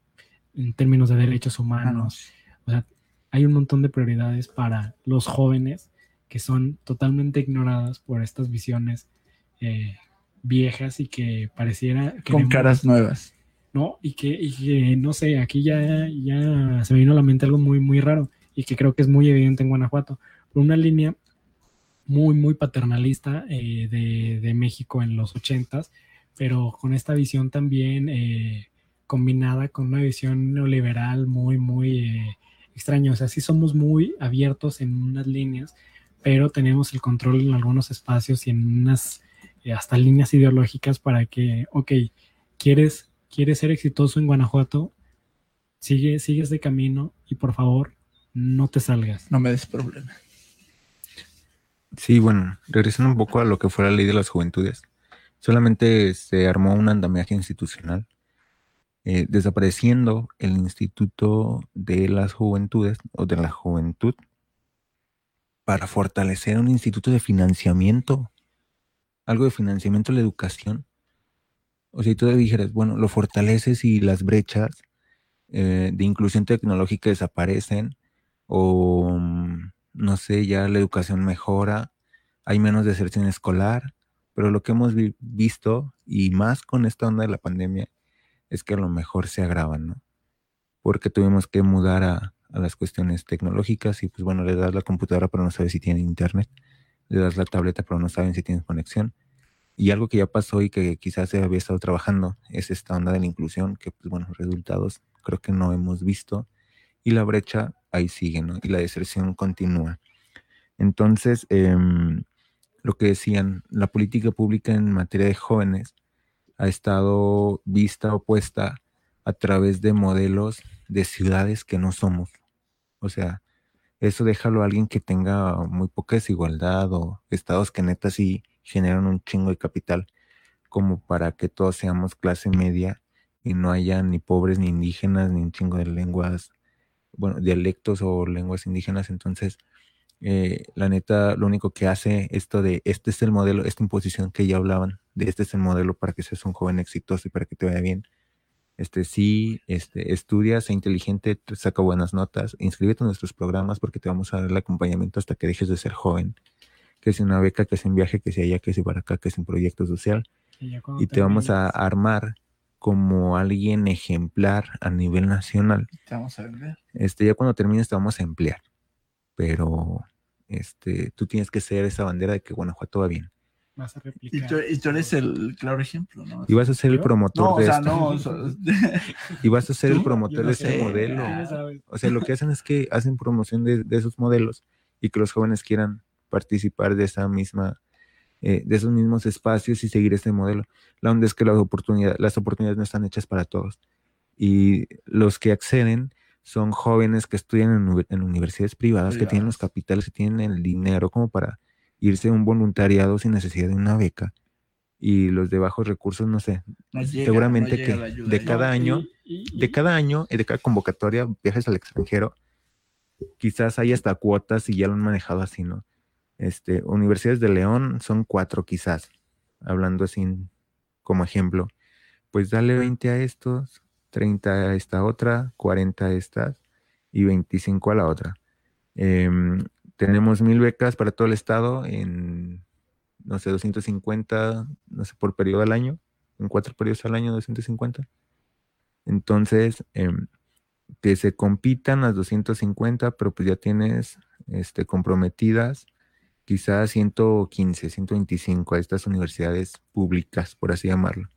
en términos de derechos humanos. O sea, hay un montón de prioridades para los jóvenes que son totalmente ignoradas por estas visiones eh, viejas y que pareciera Con queremos- caras nuevas. ¿no? Y que, y que, no sé, aquí ya, ya se me vino a la mente algo muy, muy raro y que creo que es muy evidente en Guanajuato. Una línea muy, muy paternalista eh, de, de México en los ochentas, pero con esta visión también eh, combinada con una visión neoliberal muy, muy eh, extraña. O sea, sí somos muy abiertos en unas líneas, pero tenemos el control en algunos espacios y en unas eh, hasta líneas ideológicas para que, ok, quieres, quieres ser exitoso en Guanajuato, sigue, sigue este camino y por favor, no te salgas. No me des problema. Sí, bueno, regresando un poco a lo que fue la ley de las juventudes, solamente se armó un andamiaje institucional, eh, desapareciendo el Instituto de las Juventudes o de la Juventud para fortalecer un instituto de financiamiento, algo de financiamiento de la educación. O sea, y tú dijeras, bueno, lo fortaleces y las brechas eh, de inclusión tecnológica desaparecen o mm, no sé, ya la educación mejora, hay menos deserción escolar, pero lo que hemos vi- visto, y más con esta onda de la pandemia, es que a lo mejor se agravan, ¿no? Porque tuvimos que mudar a, las cuestiones tecnológicas y pues bueno, le das la computadora pero no sabes si tiene internet, le das la tableta pero no saben si tienes conexión. Y algo que ya pasó y que quizás se había estado trabajando es esta onda de la inclusión, que pues bueno, resultados creo que no hemos visto y la brecha ahí sigue, ¿no? Y la deserción continúa. Entonces, em, lo que decían, la política pública en materia de jóvenes ha estado vista opuesta a través de modelos de ciudades que no somos. O sea, eso déjalo a alguien que tenga muy poca desigualdad o estados que neta sí generan un chingo de capital, como para que todos seamos clase media y no haya ni pobres ni indígenas ni un chingo de lenguas, bueno, dialectos o lenguas indígenas. Entonces, eh, la neta, lo único que hace esto de este es el modelo, esta imposición que ya hablaban, de este es el modelo para que seas un joven exitoso y para que te vaya bien. Este sí, este, estudia, sé inteligente, saca buenas notas, inscríbete en nuestros programas porque te vamos a dar el acompañamiento hasta que dejes de ser joven. Que es una beca, que es en viaje, que sea allá, que es para acá, que es un proyecto social. Y, te vamos a armar como alguien ejemplar a nivel nacional. Te vamos a vender. Este, ya cuando termines te vamos a emplear pero este, tú tienes que ser esa bandera de que Guanajuato va bien. Vas a y, tú, y tú eres el claro ejemplo, ¿no? Y vas a ser el promotor no, de o sea, esto. no, o sea, y vas a ser el promotor no de ese modelo. O sea, lo que hacen es que hacen promoción de, de esos modelos y que los jóvenes quieran participar de esa misma, eh, de esos mismos espacios y seguir este modelo. La onda es que las oportunidades, las oportunidades no están hechas para todos. Y los que acceden son jóvenes que estudian en, uni- en universidades privadas, que tienen los capitales, que tienen el dinero como para irse a un voluntariado sin necesidad de una beca. Y los de bajos recursos, no sé, no llega, seguramente no que ayuda de cada año- Y- y- de cada año, de cada convocatoria, viajes al extranjero, quizás hay hasta cuotas y ya lo han manejado así, ¿no? Este, universidades de León son cuatro quizás, hablando así como ejemplo. Pues dale 20 a estos, 30 a esta otra, 40 a estas y 25 a la otra. Em, tenemos mil becas para todo el estado en, no sé, 250, no sé, por periodo al año, en cuatro periodos al año, 250. Entonces, em, que se compitan las 250, pero pues ya tienes este, comprometidas quizás 115, 125 a estas universidades públicas, por así llamarlo.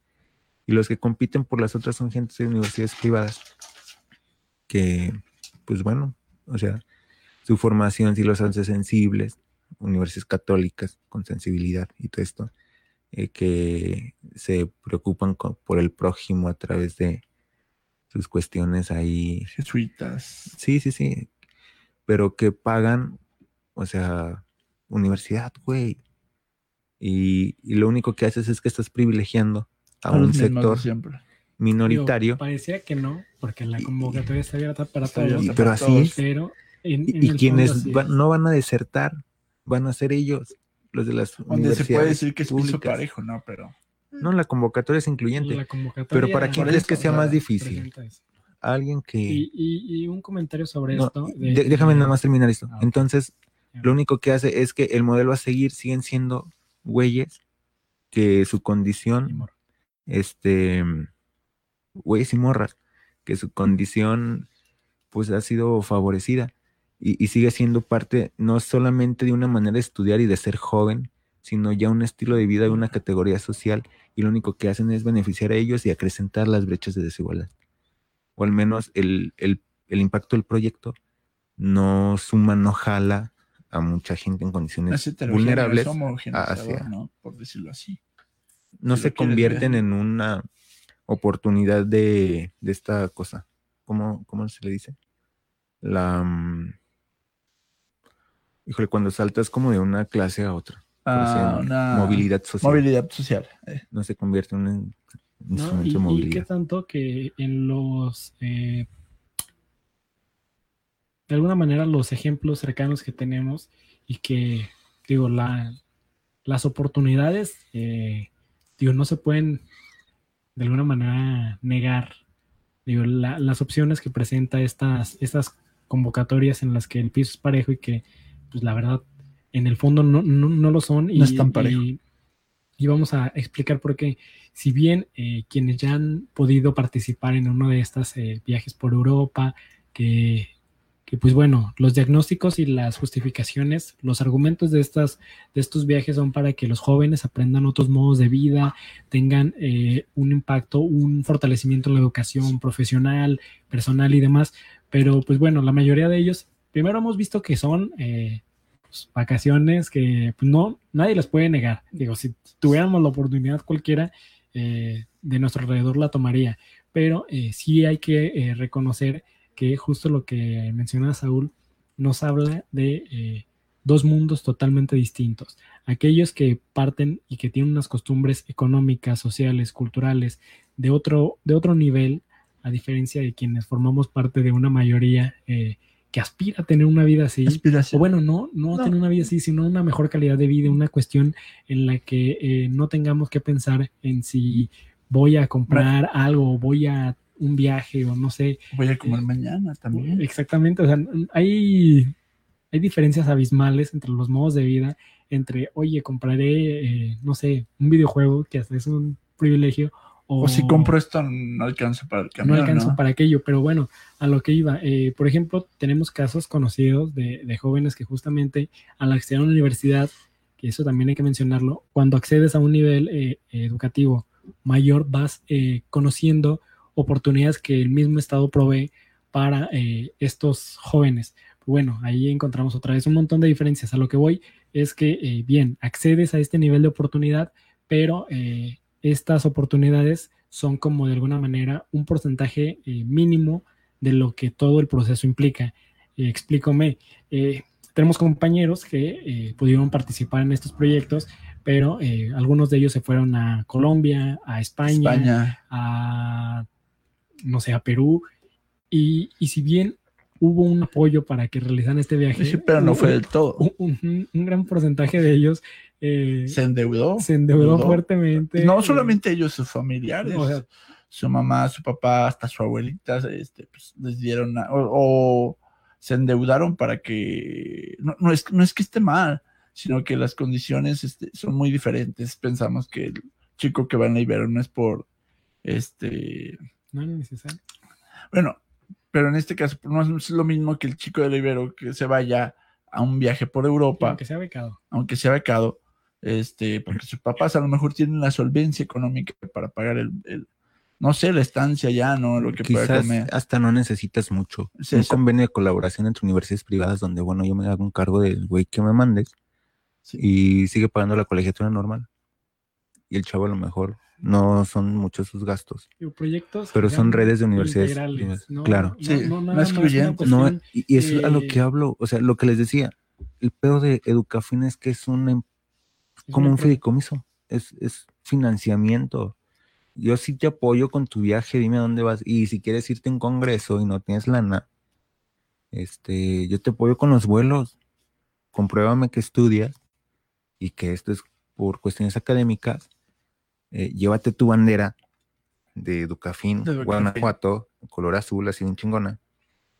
Y los que compiten por las otras son gente de universidades privadas, que, pues bueno, o sea, su formación sí los hace sensibles, universidades católicas con sensibilidad y todo esto, eh, que se preocupan por el prójimo a través de sus cuestiones ahí Jesuitas. Sí, sí, sí. Pero que pagan, o sea, universidad, güey. Y, y lo único que haces es que estás privilegiando a, A un sector siempre. digo, minoritario. parecía que no, porque la convocatoria está abierta para Está todos. abierta Y- pero para así todos. es. Pero en, Y, en y quienes va- es- no van a desertar, van a ser ellos, los de las Donde se puede universidades decir que es piso públicas. parejo, ¿no? Pero No, la convocatoria es incluyente. la convocatoria Pero ¿para quién crees que sea más difícil? Alguien que... Y, y- y un comentario sobre No, esto. de- de- déjame nada más terminar esto. Ah. Entonces. Lo único que hace es que el modelo a seguir siguen siendo güeyes que su condición, este, güeyes y morras, que su condición pues ha sido favorecida y, y sigue siendo parte no solamente de una manera de estudiar y de ser joven, sino ya un estilo de vida de una categoría social y lo único que hacen es beneficiar a ellos y acrecentar las brechas de desigualdad. O al menos el, el- el impacto del proyecto no suma, no jala a mucha gente en condiciones vulnerables, hacia- ¿no? Por decirlo así. no si se convierten ver. en una oportunidad de, de esta cosa. ¿Cómo, ¿Cómo se le dice? La... mm, Híjole, cuando saltas como de una clase a otra. Ah, una Movilidad social. movilidad social. eh. No se convierte en un ¿no? instrumento Y, de y movilidad. qué tanto que en los eh, de alguna manera los ejemplos cercanos que tenemos y que digo la, las oportunidades eh, digo no se pueden de alguna manera negar digo la- las opciones que presenta estas estas convocatorias en las que el piso es parejo y que pues la verdad en el fondo no, no, no lo son y, No es tan parejo. y- y vamos a explicar por qué si bien eh, quienes ya han podido participar en uno de estos viajes por Europa, que, que pues bueno, los diagnósticos y las justificaciones, los argumentos de, estas, de estos viajes son para que los jóvenes aprendan otros modos de vida, tengan eh, un impacto, un fortalecimiento en la educación profesional, personal y demás. Pero pues bueno, la mayoría de ellos, primero hemos visto que son eh, pues, vacaciones que pues, no, nadie las puede negar. Digo, si tuviéramos la oportunidad cualquiera eh, de nuestro alrededor la tomaría, pero sí hay que reconocer que justo lo que menciona Saúl nos habla de eh, dos mundos totalmente distintos. Aquellos que parten y que tienen unas costumbres económicas, sociales, culturales de otro, de otro nivel, a diferencia de quienes formamos parte de una mayoría eh, que aspira a tener una vida así. O bueno, no, no, tener una vida así, sino una mejor calidad de vida, una cuestión en la que eh, no tengamos que pensar en si voy a comprar algo, voy a un viaje o no sé. Voy a comer eh, mañana también. Exactamente, o sea, hay, hay diferencias abismales entre los modos de vida, entre, oye, compraré, eh, no sé, un videojuego que hasta es un privilegio. O, si compro esto no alcanza para el camión. No alcanza para aquello, pero bueno, a lo que iba. Eh, por ejemplo, tenemos casos conocidos de, de jóvenes que justamente al acceder a una universidad, que eso también hay que mencionarlo, cuando accedes a un nivel educativo mayor vas conociendo oportunidades que el mismo Estado provee para eh, estos jóvenes. Bueno, ahí encontramos otra vez un montón de diferencias. A lo que voy es que, eh, bien, accedes a este nivel de oportunidad, pero eh, estas oportunidades son como de alguna manera un porcentaje mínimo de lo que todo el proceso implica. explícome. tenemos compañeros que pudieron participar en estos proyectos, pero algunos de ellos se fueron a Colombia, a España, España. a no sé, a Perú. Y, si bien hubo un apoyo para que realizaran este viaje. Sí, pero no fue del todo. Un, gran porcentaje de ellos eh, se endeudó. Se endeudó fuertemente. No solamente ellos, sus familiares. su mamá, su papá, hasta su abuelita, este, pues, les dieron, o, se endeudaron para que, no, es, no es que esté mal, sino que las condiciones este, son muy diferentes. Pensamos que el chico que va en la Ibero no es por, este, no es necesario. Bueno, pero en este caso no es lo mismo que el chico del Ibero que se vaya a un viaje por Europa. Aunque sea becado. Aunque sea becado, este, porque sus papás a lo mejor tienen la solvencia económica para pagar el, no sé, la estancia ya, ¿no? Lo que Quizás hasta no necesitas mucho. Es un convenio de colaboración entre universidades privadas donde, bueno, yo me hago un cargo del güey que me mandes y sigue pagando la colegiatura normal. Y el chavo a lo mejor no son muchos sus gastos. Proyectos pero son redes de universidades. claro. No, y, eso es a lo que hablo, o sea, lo que les decía, el pedo de Educafin es que es un, em, como un fideicomiso, es, es financiamiento. Yo sí te apoyo con tu viaje, dime a dónde vas. Y si quieres irte a un congreso y no tienes lana, este, yo te apoyo con los vuelos. Compruébame que estudias y que esto es por cuestiones académicas eh, llévate tu bandera de Educafín, Guanajuato, color azul, así un chingona,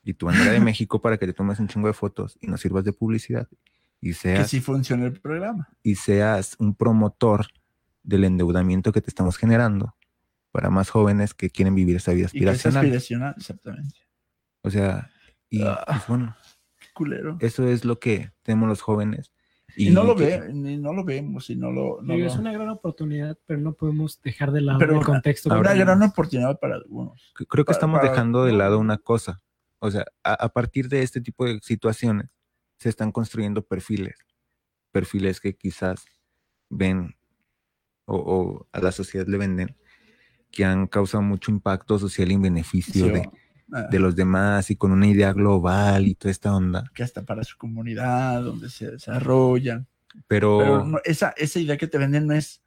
y tu bandera de México para que te tomes un chingo de fotos y nos sirvas de publicidad. Y seas, que sí funcione el programa. Y seas un promotor del endeudamiento que te estamos generando para más jóvenes que quieren vivir esa vida aspiracional. aspiracional, exactamente. O sea, y ah, pues bueno, culero. eso es lo que tenemos los jóvenes y, no lo ve, ni no lo vemos y no lo. es una gran oportunidad, pero no podemos dejar de lado el contexto. Una gran oportunidad para algunos. Creo que estamos dejando de lado una cosa. O sea, a, partir de este tipo de situaciones se están construyendo perfiles. Perfiles que quizás ven o, a la sociedad le venden que han causado mucho impacto social y beneficio de, de los demás y con una idea global y toda esta onda. Que hasta para su comunidad, donde se desarrollan. Pero, esa, esa idea que te venden no es,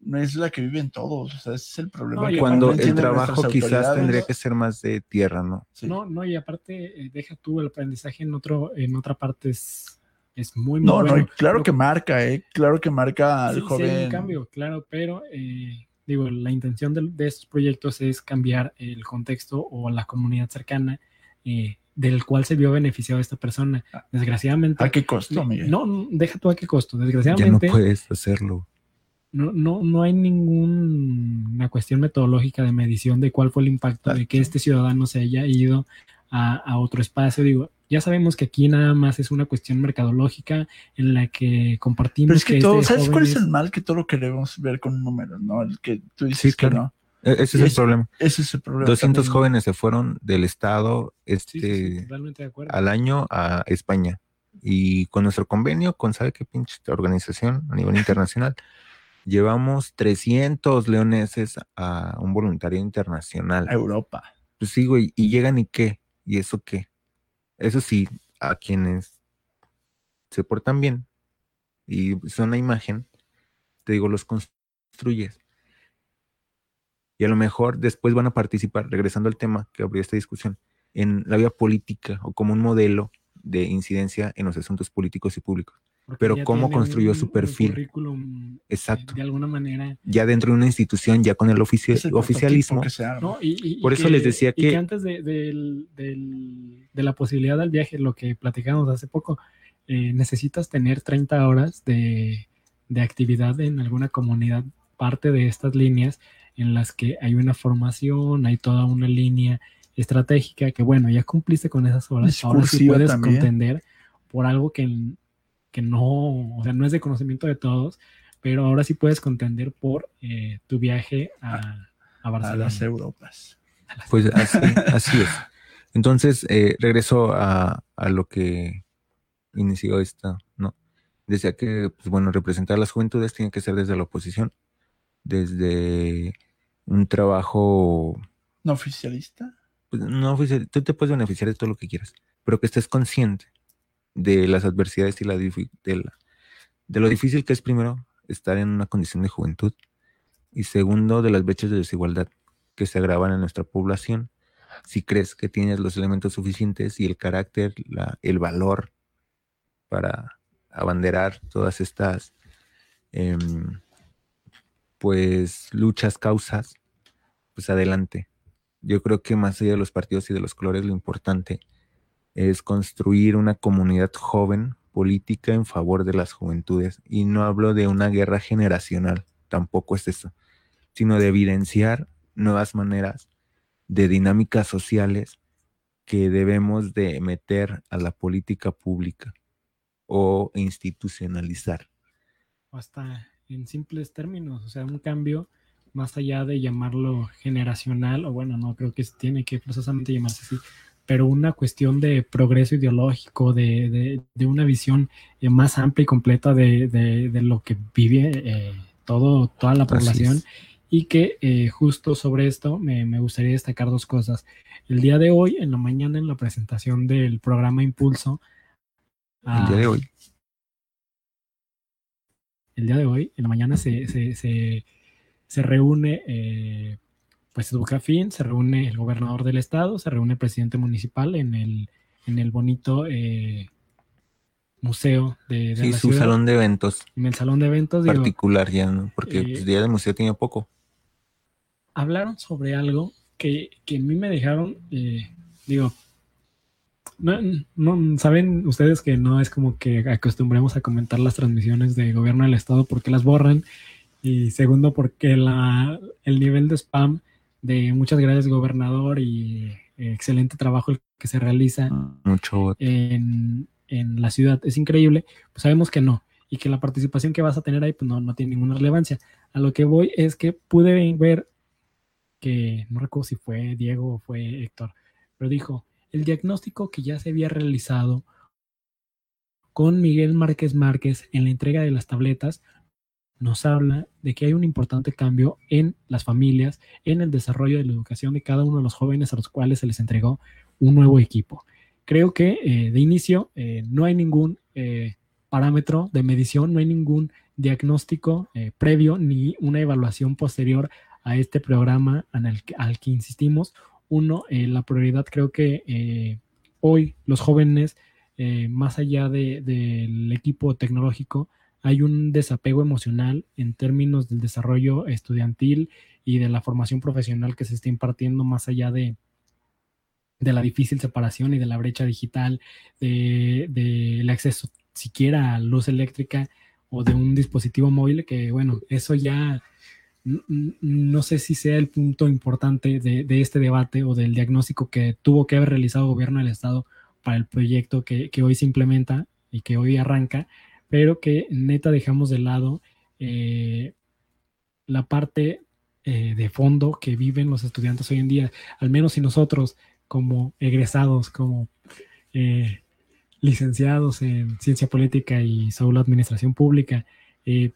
no es la que viven todos, o sea, ese es el problema. cuando el trabajo quizás tendría que ser más de tierra, ¿no? No, no, y aparte, eh, deja tú el aprendizaje en otro, en otra parte es, es muy, muy No, no, claro que marca, eh, claro que marca al joven. Sí, hay un cambio, claro, pero eh, digo, la intención de, estos proyectos es cambiar el contexto o la comunidad cercana eh, del cual se vio beneficiado esta persona. Ah. Desgraciadamente. ¿A qué costo, Miguel? No, deja tú a qué costo. Desgraciadamente. Ya no puedes hacerlo. No, no, no hay ninguna cuestión metodológica de medición de cuál fue el impacto de que este ciudadano se haya ido a, otro espacio. Digo, ya sabemos que aquí nada más es una cuestión mercadológica en la que compartimos. Pero es que, todo, de ¿sabes cuál es el mal? Que todo lo queremos ver con números, ¿no? El que tú dices Sí, que claro. no. E- Ese es el problema. Ese es el problema. 200 también. jóvenes se fueron del estado este, sí, de al año a España. Y con nuestro convenio, con sabe qué pinche organización a nivel internacional, llevamos 300 leoneses a un voluntario internacional. A Europa. Pues sí, güey, y llegan y qué, y eso qué. Eso sí, a quienes se portan bien y son la imagen, te digo, los construyes. Y a lo mejor después van a participar, regresando al tema que abrió esta discusión, en la vía política o como un modelo de incidencia en los asuntos políticos y públicos. Porque pero ¿cómo construyó un- su perfil? Exacto. De alguna manera. Ya dentro de una institución, ya con el ofici- oficialismo, prototipo que se arma. No, y- y- y Por eso les decía y que- antes de, la posibilidad del viaje, lo que platicamos hace poco, eh, necesitas tener 30 horas de, de actividad en alguna comunidad, parte de estas líneas en las que hay una formación, hay toda una línea estratégica que, bueno, ya cumpliste con esas horas, ahora sí puedes también. contender por algo que, que no, o sea, no es de conocimiento de todos, pero ahora sí puedes contender por eh, tu viaje a, a a Barcelona. las Europas. Pues así, así es. Entonces, eh, regreso a, a lo que inició esta, ¿no? Decía que, pues bueno, representar a las juventudes tiene que ser desde la oposición, desde un trabajo, ¿No oficialista? pues, no oficial, tú te puedes beneficiar de todo lo que quieras, pero que estés consciente de las adversidades y la, de lo difícil que es primero estar en una condición de juventud y segundo de las brechas de desigualdad que se agravan en nuestra población si crees que tienes los elementos suficientes y el carácter, la- el valor para abanderar todas estas em, pues luchas, causas, pues adelante. Yo creo que más allá de los partidos y de los colores, lo importante es construir una comunidad joven política en favor de las juventudes. Y no hablo de una guerra generacional, tampoco es eso, sino de evidenciar nuevas maneras de dinámicas sociales que debemos de meter a la política pública o institucionalizar. hasta en simples términos, o sea, un cambio más allá de llamarlo generacional, o bueno, no creo que tiene que precisamente llamarse así, pero una cuestión de progreso ideológico, de, de- de una visión eh, más amplia y completa de, de- lo que vive eh, todo, toda la población. Y que eh, justo sobre esto me, me gustaría destacar dos cosas. El día de hoy, en la mañana, en la presentación del programa Impulso, El día de hoy. el día de hoy, en la mañana, se, se, se, se reúne, eh, pues Educafin, se reúne el gobernador del estado, se reúne el presidente municipal en el, en el bonito eh, museo de, de Sí, la su ciudad, salón de eventos en el salón de eventos. digo, particular ya, ¿no? Porque eh, pues, día de museo tiene poco. hablaron sobre algo que, que a mí me dejaron, eh, digo, no, no- saben ustedes que no es como que acostumbremos a comentar las transmisiones de gobierno del estado porque las borran y segundo porque la, el nivel de spam de muchas gracias gobernador y eh, excelente trabajo el que se realiza Mucho. en, en la ciudad es increíble, pues sabemos que no, y que la participación que vas a tener ahí pues no, no tiene ninguna relevancia. A lo que voy es que pude ver que, no recuerdo si fue Diego o fue Héctor, pero dijo, el diagnóstico que ya se había realizado con Miguel Márquez Márquez en la entrega de las tabletas nos habla de que hay un importante cambio en las familias, en el desarrollo de la educación de cada uno de los jóvenes a los cuales se les entregó un nuevo equipo. Creo que eh, de inicio eh, no hay ningún eh, parámetro de medición, no hay ningún diagnóstico previo ni una evaluación posterior a este programa al que insistimos. Uno, la prioridad creo que hoy los jóvenes, más allá de- del equipo tecnológico, hay un desapego emocional en términos del desarrollo estudiantil y de la formación profesional que se está impartiendo más allá de, de la difícil separación y de la brecha digital, de- del acceso siquiera a luz eléctrica o de un dispositivo móvil, que bueno, eso ya no sé si sea el punto importante de, de este debate o del diagnóstico que tuvo que haber realizado el gobierno del Estado para el proyecto que, que hoy se implementa y que hoy arranca, pero que neta dejamos de lado eh, la parte eh, de fondo que viven los estudiantes hoy en día, al menos si nosotros como egresados, como eh, licenciados en ciencia política y solo administración pública, eh,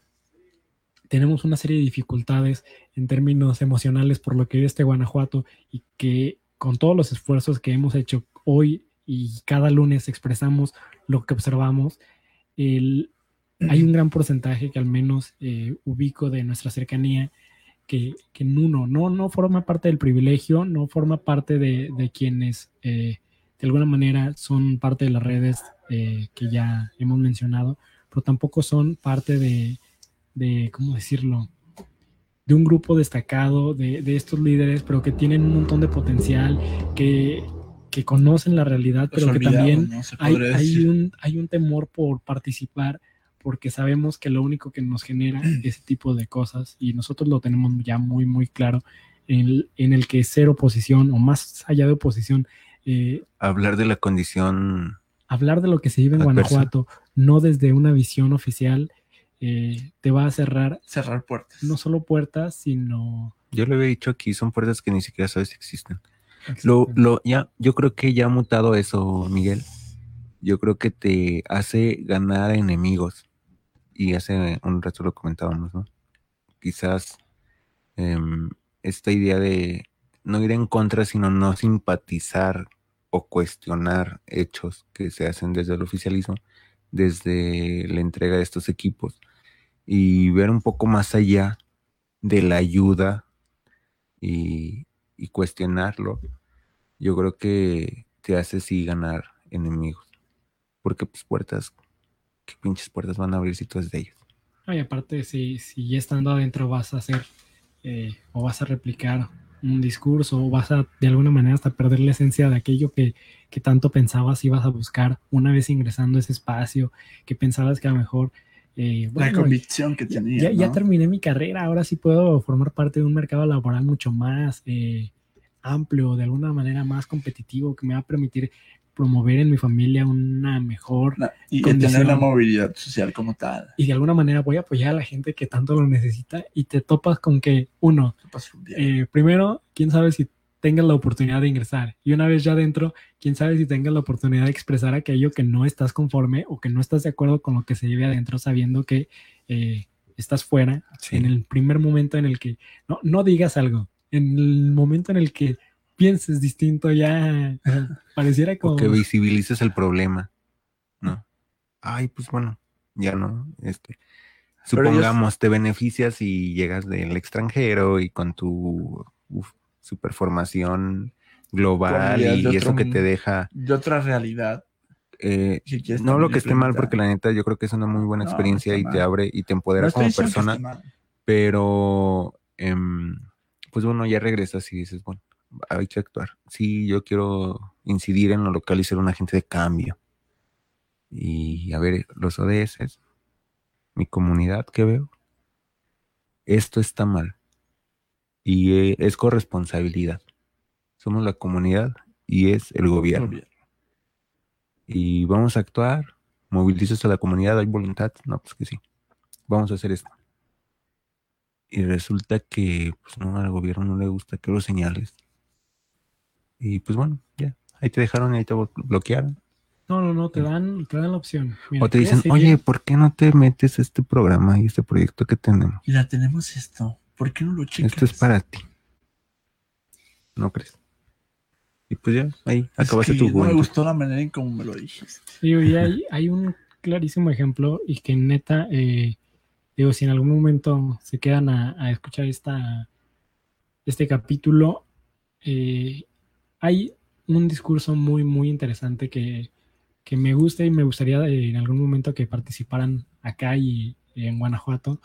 tenemos una serie de dificultades en términos emocionales por lo que es este Guanajuato y que con todos los esfuerzos que hemos hecho hoy y cada lunes expresamos lo que observamos, hay un gran porcentaje que al menos eh, ubico de nuestra cercanía que, que uno no, no forma parte del privilegio, no forma parte de, de quienes eh, de alguna manera son parte de las redes eh, que ya hemos mencionado, pero tampoco son parte de, de ¿cómo decirlo? de un grupo destacado de, de, estos líderes, pero que tienen un montón de potencial, que, que conocen la realidad, pero que también ¿no? hay, hay, un, hay un temor por participar, porque sabemos que lo único que nos genera ese tipo de cosas, y nosotros lo tenemos ya muy, muy claro, en, en el que ser oposición o más allá de oposición. Eh, Hablar de la condición. Hablar de lo que se vive en adversa. Guanajuato, no desde una visión oficial, eh, te va a cerrar. Cerrar puertas. No solo puertas, sino. Yo lo había dicho aquí, son puertas que ni siquiera sabes si existen. Lo, lo, ya, yo creo que ya ha mutado eso, Miguel. Yo creo que te hace ganar enemigos. Y hace un rato lo comentábamos, ¿no? Quizás eh, esta idea de no ir en contra, sino no simpatizar o cuestionar hechos que se hacen desde el oficialismo, desde la entrega de estos equipos y ver un poco más allá de la ayuda y, y cuestionarlo, yo creo que te hace sí ganar enemigos. Porque pues puertas, qué pinches puertas van a abrir si tú es de ellos. Ay, aparte, si, si ya estando adentro vas a hacer eh, o vas a replicar un discurso o vas a de alguna manera hasta perder la esencia de aquello que, que tanto pensabas ibas a buscar una vez ingresando a ese espacio, que pensabas que a lo mejor eh, bueno, la convicción que tenía. Ya, ¿no? ya, terminé mi carrera, ahora sí puedo formar parte de un mercado laboral mucho más eh, amplio, de alguna manera más competitivo, que me va a permitir promover en mi familia una mejor no, y condición. tener la movilidad social como tal. Y de alguna manera voy a apoyar a la gente que tanto lo necesita y te topas con que, uno, eh, primero, quién sabe si tengas la oportunidad de ingresar. Y una vez ya dentro, quién sabe si tengas la oportunidad de expresar aquello que no estás conforme o que no estás de acuerdo con lo que se lleve adentro, sabiendo que eh, estás fuera sí. en el primer momento en el que no, no digas algo, en el momento en el que pienses distinto ya pareciera como o que visibilices el problema no ay pues bueno ya no este supongamos ellos... te beneficias y llegas del extranjero y con tu uf, superformación global y, eso que te deja de otra realidad eh, si no lo que esté mal porque la neta yo creo que es una muy buena experiencia no, y te abre y te empodera no como persona pero eh, pues bueno ya regresas y dices bueno hay que actuar. Sí, yo quiero incidir en lo local y ser un agente de cambio. Y a ver, los ODS, mi comunidad que veo, esto está mal. Y es corresponsabilidad. Somos la comunidad y es el gobierno. Y vamos a actuar, movilizas a la comunidad, hay voluntad. No, pues que sí. Vamos a hacer esto. Y resulta que pues no, al gobierno no le gusta que lo señales y pues bueno, ya, ahí te dejaron y ahí te bloquearon. No, no, no, te dan, te dan la opción. Mira, o te dicen, oye, ¿por qué no te metes a este programa y este proyecto que tenemos? Mira, tenemos esto. ¿Por qué no lo checas? Esto es para ti. ¿No crees? Y pues ya, ahí es acabaste tu No cuento. me gustó la manera en cómo me lo dijiste. Digo, y hay, hay un clarísimo ejemplo y que neta, eh, digo, si en algún momento se quedan a, a escuchar esta, este capítulo, eh, hay un discurso muy, muy interesante que, que, me gusta y me gustaría en algún momento que participaran acá y, y en Guanajuato,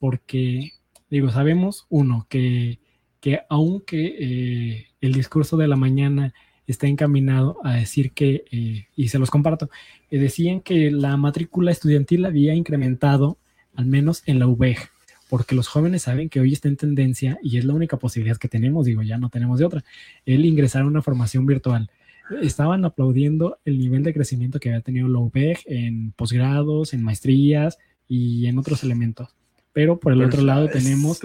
porque, digo, sabemos, uno, que, que aunque eh, el discurso de la mañana está encaminado a decir que, eh, y se los comparto, eh, decían que la matrícula estudiantil había incrementado, al menos en la UBEG, porque los jóvenes saben que hoy está en tendencia y es la única posibilidad que tenemos, digo, ya no tenemos de otra, el ingresar a una formación virtual. estaban aplaudiendo el nivel de crecimiento que había tenido la UPEG en posgrados, en maestrías y en otros elementos. Pero por el Pero, otro lado tenemos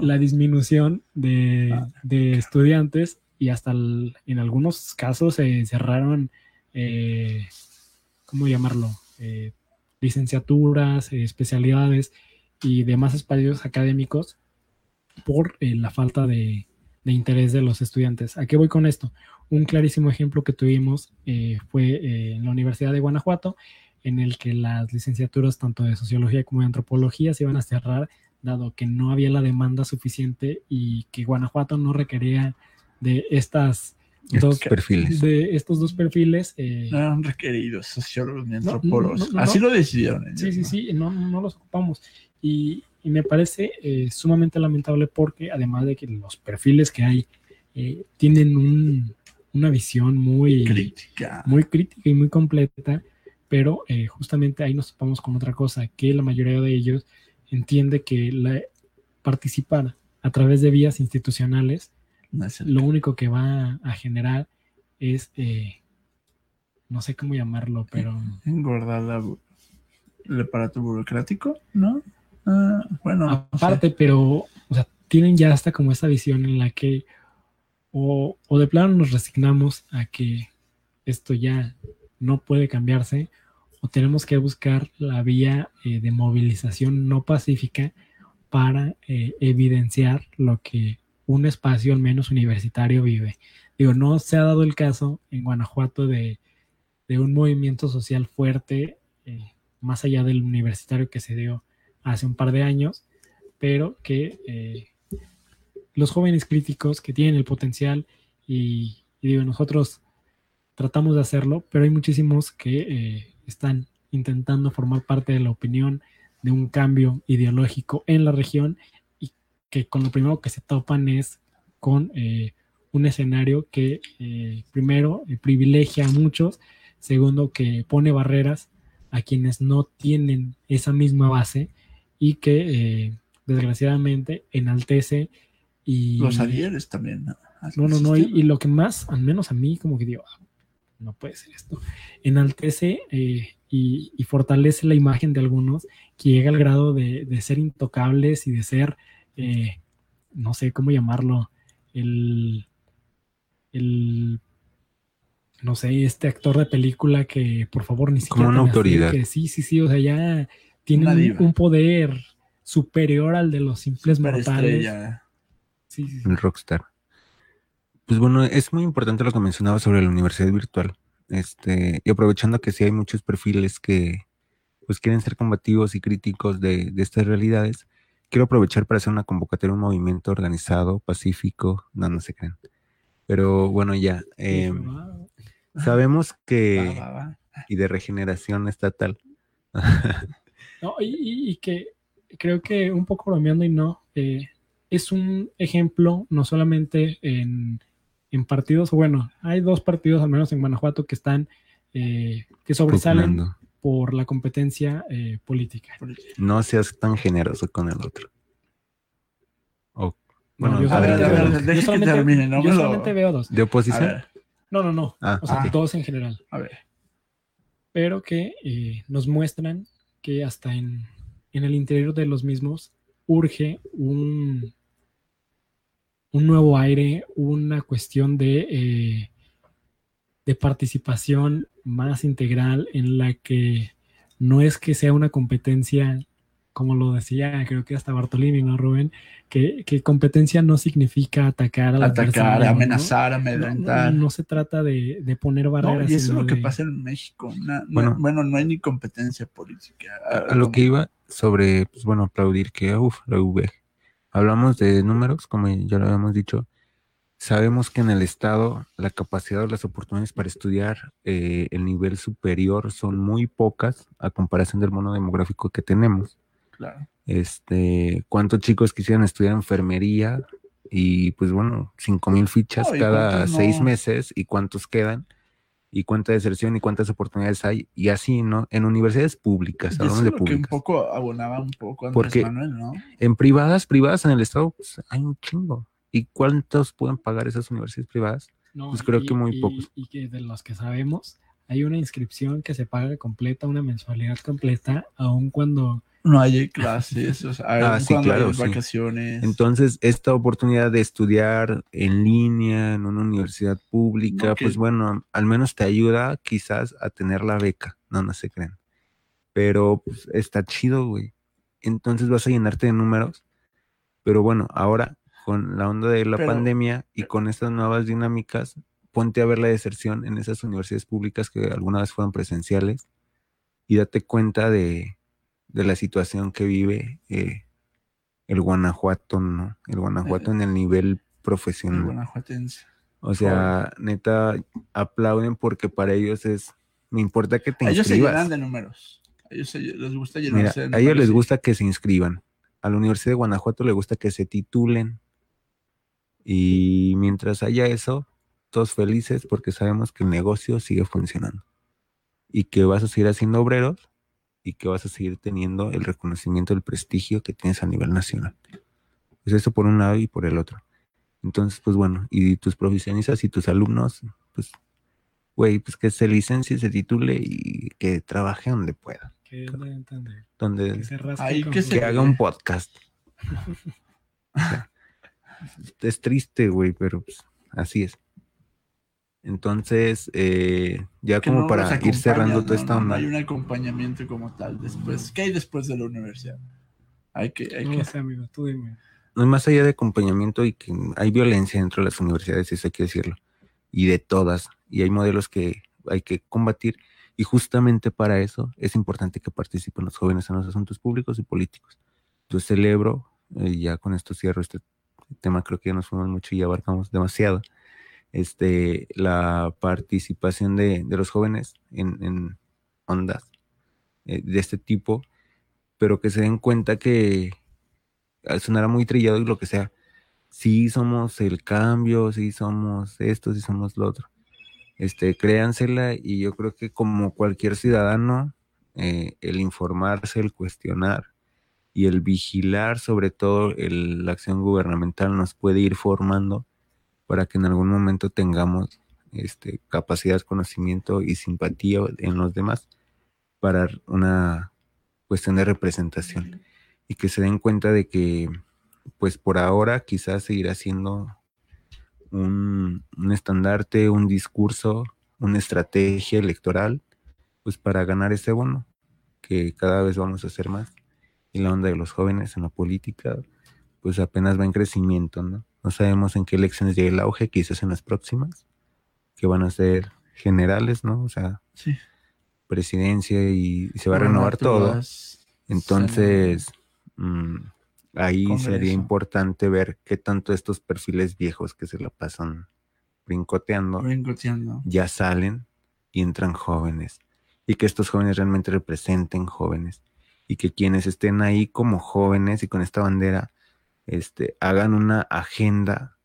la disminución de, Ah. de estudiantes y hasta el- en algunos casos se cerraron, eh, ¿cómo llamarlo? Eh, licenciaturas, eh, especialidades y demás espacios académicos por la falta de, de interés de los estudiantes. ¿A qué voy con esto? Un clarísimo ejemplo que tuvimos fue en la Universidad de Guanajuato, en el que las licenciaturas tanto de sociología como de antropología se iban a cerrar dado que no había la demanda suficiente y que Guanajuato no requería de estas Estos dos perfiles. de estos dos perfiles. eh, No eran requeridos sociólogos ni antropólogos. no, no, no, Así no. lo decidieron. ellos, sí, sí, ¿no? sí, no, no los ocupamos. Y, y me parece eh, sumamente lamentable porque además de que los perfiles que hay eh, tienen un- una visión muy Crítica. muy crítica y muy completa, pero eh, justamente ahí nos topamos con otra cosa, que la mayoría de ellos entiende que la, participar a través de vías institucionales lo único que va a generar es, eh, no sé cómo llamarlo, pero engordar la el aparato burocrático, ¿no? Ah, bueno, aparte, pero, o sea, tienen ya hasta como esa visión en la que o, o de plano nos resignamos a que esto ya no puede cambiarse o tenemos que buscar la vía eh, de movilización no pacífica para eh, evidenciar lo que un espacio al menos universitario vive. Digo, no se ha dado el caso en Guanajuato de, de un movimiento social fuerte, eh, más allá del universitario que se dio hace un par de años, pero que los jóvenes críticos que tienen el potencial y, y digo, nosotros tratamos de hacerlo, pero hay muchísimos que eh, están intentando formar parte de la opinión de un cambio ideológico en la región y que con lo primero que se topan es con eh, un escenario que eh, primero eh, privilegia a muchos, segundo que pone barreras a quienes no tienen esa misma base y que eh, desgraciadamente enaltece y los adhieres también. ¿no? No, no, no, y lo que más, al menos a mí, como que digo, "Ah, no puede ser esto, enaltece eh, y, y fortalece la imagen de algunos que llega al grado de, de ser intocables y de ser, eh, no sé cómo llamarlo, el, el, no sé, este actor de película que por favor ni siquiera Como una autoridad. acerques. Sí, sí, sí, o sea, ya tiene un, un poder superior al de los simples mortales. Sí, sí, sí. el rockstar. Pues bueno, es muy importante lo que mencionaba sobre la universidad virtual. Este, y aprovechando que sí hay muchos perfiles que pues quieren ser combativos y críticos de, de estas realidades, quiero aprovechar para hacer una convocatoria, un movimiento organizado, pacífico, no, no se crean. Pero bueno, ya, eh, Wow. sabemos que, va, va. y de regeneración estatal, No, y, y- y que creo que un poco bromeando y no, eh, es un ejemplo no solamente en, en partidos, o bueno, hay dos partidos al menos en Guanajuato que están, eh, que sobresalen pugnando. por la competencia eh, política. no seas tan generoso con el otro. O, No, bueno, yo a ver, solamente a ver, veo- deja yo que solamente- termine, no yo me lo- solamente veo dos. ¿de A oposición? ver, No, no, no. Ah, o sea, ok. todos en general. a ver. pero que eh, nos muestran que hasta en, en el interior de los mismos urge un, un nuevo aire, una cuestión de, eh, de participación más integral en la que no es que sea una competencia, como lo decía, creo que hasta Bartolini, ¿no, Rubén? Que, que competencia no significa atacar al Atacar, adversario, ¿no? amenazar, No, amedrentar. no- no se trata de, de poner No, barreras. y eso es lo que pasa en México. Bueno. bueno, no hay ni competencia política. a lo que iba sobre, pues bueno, aplaudir que, uff, la UV. Hablamos de números, como ya lo habíamos dicho. Sabemos que en el Estado la capacidad o las oportunidades para estudiar eh, el nivel superior son muy pocas a comparación del mono demográfico que tenemos. Claro. Este, ¿cuántos chicos quisieran estudiar enfermería? Y pues bueno, cinco mil fichas No, cada seis meses y cuántos quedan y cuánta deserción y cuántas oportunidades hay y así, ¿no? En universidades públicas, eso es que un poco abonaba un poco Andrés Porque- Manuel, ¿no? En privadas, privadas en el estado, pues, hay un chingo. ¿Y cuántos pueden pagar esas universidades privadas? No, Pues creo y- que muy y- pocos. Y que de los que sabemos, hay una inscripción que se paga completa, una mensualidad completa, aun cuando No hay clases, o sea, Ah, sí, cuando claro, hay sí. vacaciones. Entonces, esta oportunidad de estudiar en línea en una universidad pública, No, pues bueno, al menos te ayuda quizás a tener la beca. No, no se crean. Pero pues, está chido, güey. Entonces vas a llenarte de números. Pero bueno, ahora con la onda de la Pero- pandemia y con estas nuevas dinámicas, ponte a ver la deserción en esas universidades públicas que alguna vez fueron presenciales y date cuenta de, de la situación que vive eh, el Guanajuato, ¿no? El Guanajuato en el nivel el profesional. guanajuatense. O sea, neta, aplauden porque para ellos es, me importa que te A ellos se llenan inscribas. de números. A ellos se- les gusta Mira, llenarse de a números. ellos les gusta que se inscriban. A la Universidad de Guanajuato le gusta que se titulen. Y mientras haya eso, todos felices porque sabemos que el negocio sigue funcionando. Y que vas a seguir haciendo obreros y que vas a seguir teniendo el reconocimiento, el prestigio que tienes a nivel nacional. Pues eso por un lado y por el otro. Entonces, pues bueno, y tus profesionistas y tus alumnos, pues, güey, pues que se licencie, se titule y que trabaje donde pueda. que, que Donde se rasque Ahí con que se- que haga un podcast. Es triste, güey, pero pues, así es. Entonces, eh, ya que como no para ir cerrando ¿no? toda esta no onda. hay un acompañamiento como tal después. ¿Qué hay después de la universidad? Hay que, hay No que sé, amigo, tú dime. No es más allá de acompañamiento y que hay violencia dentro de las universidades, eso hay que decirlo. Y de todas. Y hay modelos que hay que combatir. Y justamente para eso es importante que participen los jóvenes en los asuntos públicos y políticos. Yo celebro, eh, ya con esto cierro este tema, creo que ya nos fuimos mucho y ya abarcamos demasiado, este, la participación de, de los jóvenes en, en ondas eh, de este tipo, pero que se den cuenta que ah, sonará muy trillado y lo que sea, sí somos el cambio, sí somos esto, sí somos lo otro. Este, créansela y yo creo que como cualquier ciudadano, eh, el informarse, el cuestionar y el vigilar sobre todo el- la acción gubernamental nos puede ir formando para que en algún momento tengamos este, capacidad, conocimiento y simpatía en los demás para una cuestión de representación y que se den cuenta de que pues por ahora quizás seguirá siendo un, un estandarte, un discurso, una estrategia electoral, pues para ganar ese bono, que cada vez vamos a hacer más. Y la onda de los jóvenes en la política, pues apenas va en crecimiento, ¿no? No sabemos en qué elecciones llegue el auge, quizás en las próximas, que van a ser generales, ¿no? O sea, Sí. presidencia y, y se va a renovar todo. Entonces, mm, ahí sería importante ver qué tanto estos perfiles viejos que se la pasan brincoteando brincoteando. ya salen y entran jóvenes. Y que estos jóvenes realmente representen jóvenes. Y que quienes estén ahí como jóvenes y con esta bandera, este, hagan una agenda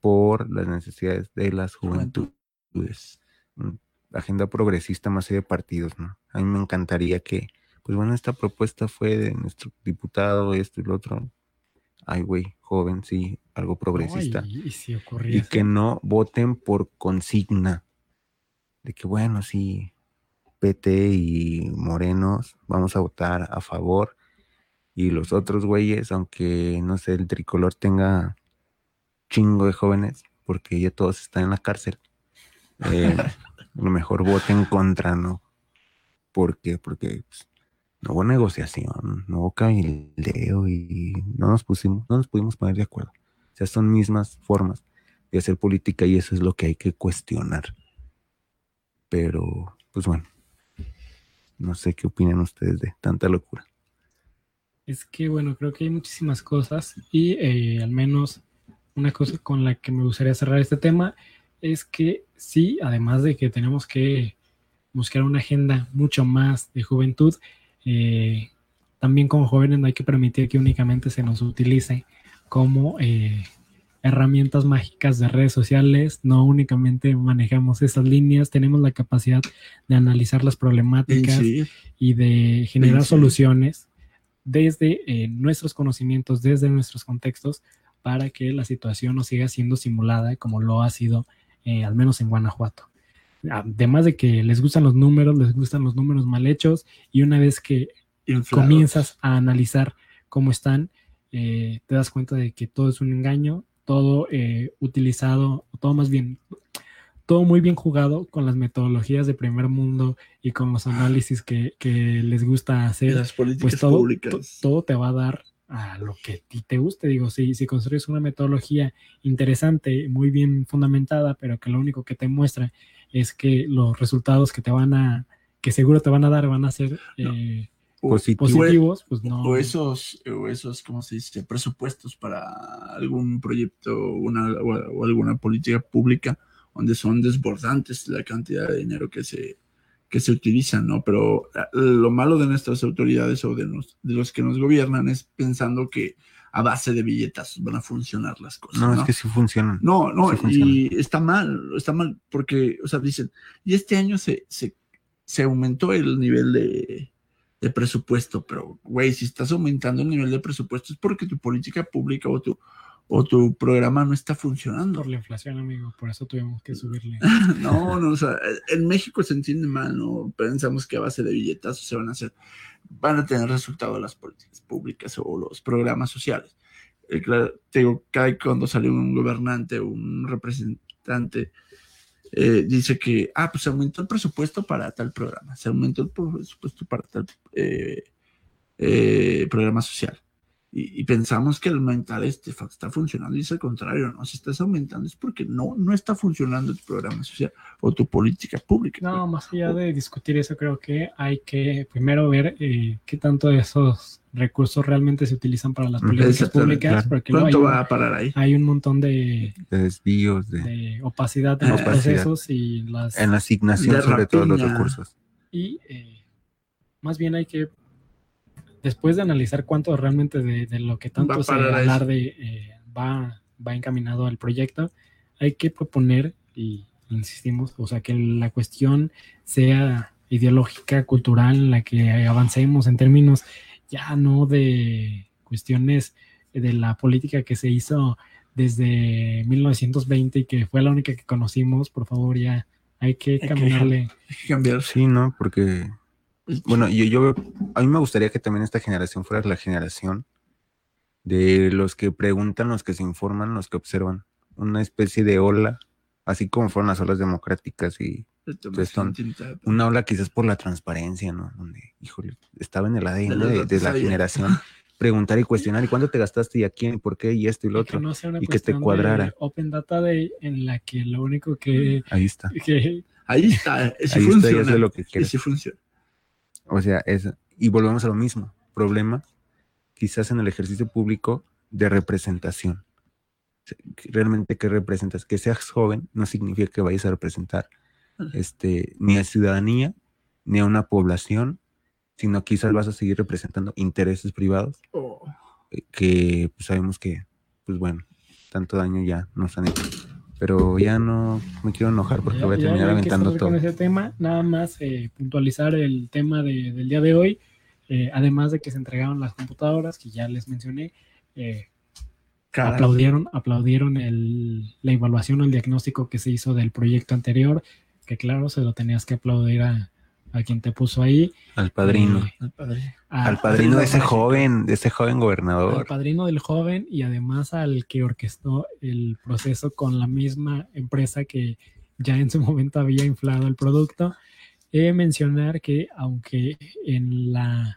por las necesidades de las juventudes. Mm, Agenda progresista más allá de partidos, ¿no? A mí me encantaría que, pues bueno, esta propuesta fue de nuestro diputado, esto y lo otro. Ay, güey, joven, sí, algo progresista. Y, si y que no voten por consigna. De que, bueno, sí, PT y Morenos, vamos a votar a favor. Y los otros güeyes, aunque no sé, el tricolor tenga chingo de jóvenes, porque ya todos están en la cárcel, eh, a lo mejor voten contra, ¿no? ¿Por qué? Porque pues, no hubo negociación, no hubo cabildeo y no nos pusimos, no nos pudimos poner de acuerdo. O sea, son mismas formas de hacer política y eso es lo que hay que cuestionar. Pero, pues bueno, no sé qué opinan ustedes de tanta locura. Es que bueno, creo que hay muchísimas cosas y eh, al menos una cosa con la que me gustaría cerrar este tema es que sí, además de que tenemos que buscar una agenda mucho más de juventud, eh, también como jóvenes no hay que permitir que únicamente se nos utilice como eh, herramientas mágicas de redes sociales, no únicamente manejamos esas líneas, tenemos la capacidad de analizar las problemáticas Sí, y de generar Sí. soluciones desde eh, nuestros conocimientos, desde nuestros contextos, para que la situación no siga siendo simulada como lo ha sido eh, al menos en Guanajuato. Además de que les gustan los números, les gustan los números mal hechos y una vez que Inflados. comienzas a analizar cómo están, eh, te das cuenta de que todo es un engaño, todo utilizado, todo más bien, todo muy bien jugado con las metodologías de primer mundo y con los análisis que, que les gusta Y hacer, las políticas pues todo, públicas. to- todo te va a dar a lo que a ti te guste. Digo, si, si construyes una metodología interesante, muy bien fundamentada, pero que lo único que te muestra es que los resultados que te van a, que seguro te van a dar, van a ser eh, O- positivos, pues no. O esos, o esos, ¿cómo se dice? Presupuestos para algún proyecto una, o alguna política pública donde son desbordantes la cantidad de dinero que se, que se utiliza, ¿no? Pero eh, lo malo de nuestras autoridades o de, nos- de los que nos gobiernan es pensando que a base de billetas van a funcionar las cosas. No, No, es que sí funcionan. no, no, Sí funciona. y está mal, está mal, porque, o sea, dicen, y este año se, se, se aumentó el nivel de, de presupuesto, pero, güey, si estás aumentando el nivel de presupuesto es porque tu política pública o tu, o tu programa no está funcionando. por la inflación, amigo, por eso tuvimos que subirle. No, no, o sea, en México se entiende mal, ¿no? Pensamos que a base de billetazos se van a hacer, van a tener resultado las políticas públicas o los programas sociales. Eh, claro, te digo, cada cuando sale un gobernante o un representante, eh, dice que, ah, pues se aumentó el presupuesto para tal programa, se aumentó el presupuesto para tal eh, eh, programa social. Y, y pensamos que al aumentar este está funcionando y es al contrario, ¿no? Si estás aumentando es porque no, no está funcionando tu programa social o tu política pública. No, más allá de discutir eso, creo que hay que primero ver eh, qué tanto de esos recursos realmente se utilizan para las políticas públicas, claro. porque hay, ¿Cuánto un- va a parar ahí? hay un montón de, De desvíos, de, de opacidad en Ah, los opacidad. procesos y las en la asignación De sobre todos los recursos. y eh, más bien hay que después de analizar cuánto realmente de, de lo que tanto se hablar de eh, va, va encaminado al proyecto, hay que proponer y insistimos, o sea que la cuestión sea ideológica, cultural, en la que avancemos en términos ya no de cuestiones de la política que se hizo desde 1920 y que fue la única que conocimos, por favor ya hay que que caminarle. Hay que cambiar. Sí, ¿no? Porque, bueno, yo, yo veo- a mí me gustaría que también esta generación fuera la generación de los que preguntan, los que se informan, los que observan. Una especie de ola, así como fueron las olas democráticas y son una ola quizás por la transparencia, ¿no? Donde, híjole, estaba en el ADN de, de la generación. Preguntar y cuestionar, ¿y cuánto te gastaste y a quién y por qué y esto y lo Y que otro? no sea una y que te cuadrara. Open Data Day en la que lo único que, Ahí está. que- Ahí está, ese Ahí está, y funciona. eso es lo que y quieres. sí funciona. O sea, es, y volvemos a lo mismo, problema quizás en el ejercicio público de representación. Que Realmente, ¿qué representas? Que seas joven no significa que vayas a representar este, ni a ciudadanía, ni a una población, sino quizás vas a seguir representando intereses privados Oh, que pues, sabemos que, pues bueno, tanto daño ya nos han hecho. Pero ya no me quiero enojar porque ya- voy a terminar aventando todo. con ese tema. Nada más eh, puntualizar el tema de- del día de hoy. eh, además de que se entregaron las computadoras, que ya les mencioné, eh, aplaudieron, aplaudieron el- la evaluación o el diagnóstico que se hizo del proyecto anterior, que claro, se lo tenías que aplaudir a, a quien te puso ahí. Al padrino. eh, Al a- al padrino de ese joven, de ese joven al gobernador. padrino del joven y además al que orquestó el proceso con la misma empresa que ya en su momento había inflado el producto. He de mencionar que aunque en la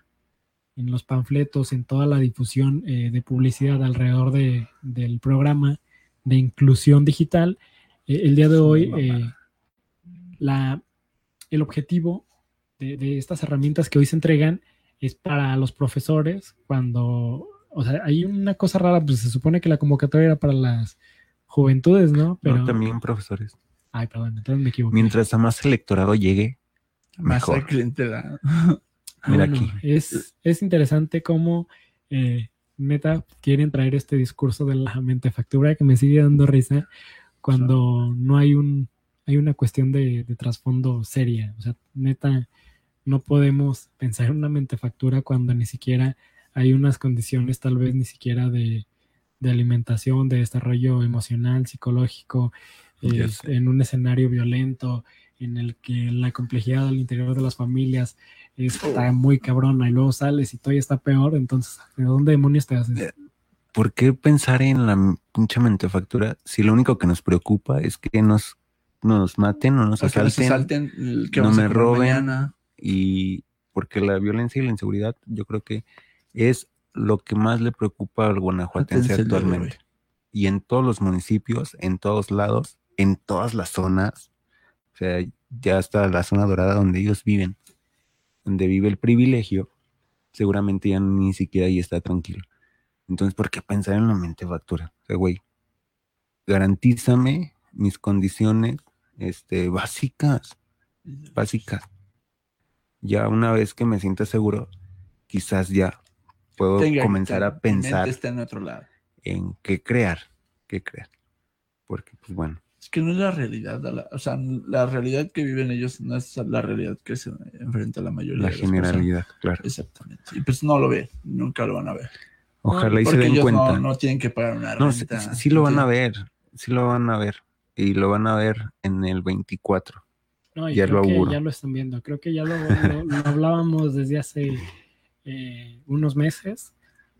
en los panfletos, en toda la difusión eh, de publicidad alrededor de- del programa de inclusión digital, eh, el día de hoy eh, la, el objetivo de, de estas herramientas que hoy se entregan es para los profesores cuando, o sea, hay una cosa rara, pues se supone que la convocatoria era para las juventudes, ¿no? Pero, No, también profesores. ay, perdón, entonces me equivoqué. Mientras a más electorado llegue, Más mejor. a clientela. Mira Bueno, aquí. Es, es interesante cómo eh, Meta quieren traer este discurso de la mentefactura que me sigue dando risa cuando no hay un hay una cuestión de, de trasfondo seria. O sea, neta, no podemos pensar en una mentefactura cuando ni siquiera hay unas condiciones, tal vez ni siquiera de, de alimentación, de desarrollo emocional, psicológico, eh, en un escenario violento, en el que la complejidad al interior de las familias está muy cabrona y luego sales y todo está peor, entonces, ¿de dónde demonios te haces? Eh, ¿Por qué pensar en la pinche mentefactura si lo único que nos preocupa es que nos, nos maten o nos O que nos asalten? asalten, que no vamos a me comer roben. mañana. Y porque la violencia y la inseguridad yo creo que es lo que más le preocupa al guanajuatense actualmente. Y en todos los municipios, en todos lados, en todas las zonas, o sea, ya hasta la zona dorada donde ellos viven, donde vive el privilegio, seguramente ya ni siquiera ahí está tranquilo. Entonces, ¿por qué pensar en la mente factura? O sea, güey, garantízame mis condiciones este, básicas básicas. Ya una vez que me sienta seguro, quizás ya puedo Tenga- comenzar a pensar está en otro lado. en qué crear, qué crear. Porque, pues bueno, Es que no es la realidad, la- o sea, la realidad que viven ellos no es la realidad que se enfrenta la mayoría la de las personas. generalidad, claro. Exactamente. Y pues no lo ve, nunca lo van a ver. Ojalá y se den ellos cuenta. no, no tienen que pagar una No, sí, lo van a ver, sí lo van a ver. Y lo van a ver en el 24. No, y Ya creo lo que ya lo están viendo. Creo que ya lo, lo- lo hablábamos desde hace eh, unos meses.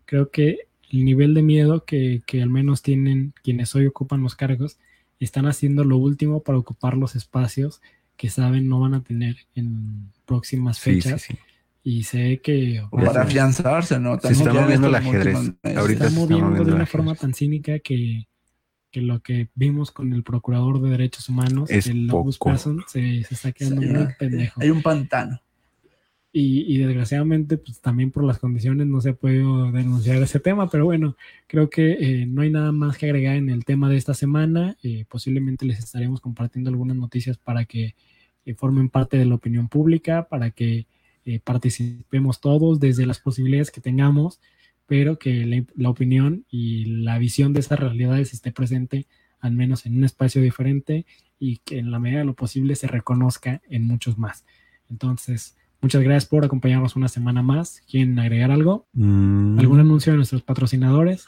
Creo que el nivel de miedo que, que al menos tienen quienes hoy ocupan los cargos están haciendo lo último para ocupar los espacios que saben no van a tener en próximas Sí, sí, fechas. sí. Y sé que O para afianzarse, ¿no? Se está moviendo el ajedrez. Ahorita se está moviendo de una forma tan cínica que, que lo que vimos con el procurador de derechos humanos, Es el. Persson, se, se está quedando Sí, muy ¿no? pendejo. Hay un pantano. Y, y desgraciadamente, pues también por las condiciones no se ha podido denunciar ese tema, pero bueno, creo que eh, no hay nada más que agregar en el tema de esta semana. Eh, posiblemente les estaremos compartiendo algunas noticias para que eh, formen parte de la opinión pública, para que eh, participemos todos desde las posibilidades que tengamos, pero que la, la opinión y la visión de esas realidades esté presente al menos en un espacio diferente y que en la medida de lo posible se reconozca en muchos más. Entonces, Muchas gracias por acompañarnos una semana más. ¿Quieren agregar algo? Mm, ¿Algún anuncio de nuestros patrocinadores?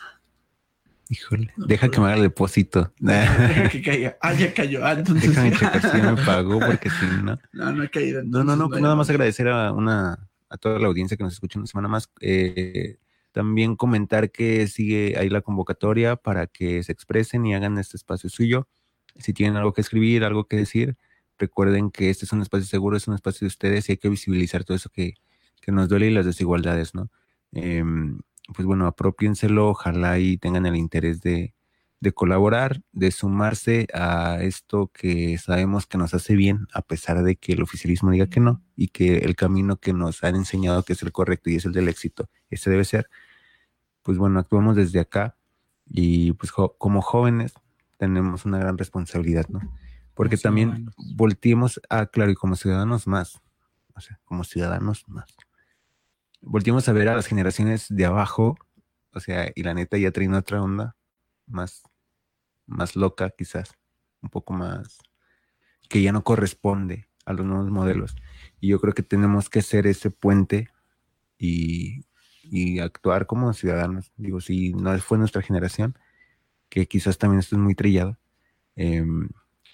Híjole, deja que me haga el depósito. Deja que caiga. Ah, ya cayó. Ah, entonces. Déjame checar si ya me pagó, porque si no. No, no ha caído. No, no, no, entonces pues nada más agradecer a una a toda la audiencia que nos escucha una semana más. Eh, también comentar que sigue ahí la convocatoria para que se expresen y hagan este espacio suyo. Si tienen algo que escribir, algo que decir, recuerden que este es un espacio seguro, es un espacio de ustedes y hay que visibilizar todo eso que, que nos duele y las desigualdades, ¿no? Em, pues bueno, apropiénselo, ojalá y tengan el interés de, de colaborar, de sumarse a esto que sabemos que nos hace bien, a pesar de que el oficialismo diga que no, y que el camino que nos han enseñado que es el correcto y es el del éxito, ese debe ser. Pues bueno, actuamos desde acá y pues jo- como jóvenes tenemos una gran responsabilidad, ¿no? Porque Como también ciudadanos. volteemos a, claro, y como ciudadanos más, o sea, como ciudadanos más. Volteemos a ver a las generaciones de abajo, o sea, y la neta ya traen otra onda, más, más loca quizás, un poco más, que ya no corresponde a los nuevos modelos. Y yo creo que tenemos que ser ese puente y, y actuar como ciudadanos. Digo, si no fue nuestra generación, que quizás también esto es muy trillado, em,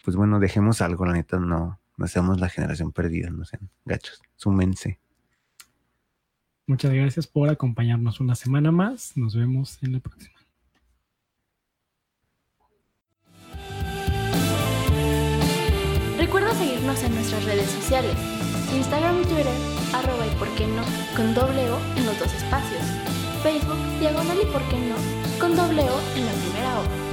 pues bueno, dejemos algo, la neta, no, no seamos la generación perdida, no sean gachos, súmense. Muchas gracias por acompañarnos una semana más. Nos vemos en la próxima. Recuerda seguirnos en nuestras redes sociales, Instagram y Twitter, arroba y por qué no, con doble O en los dos espacios, Facebook, diagonal y por qué no, con doble O en la primera.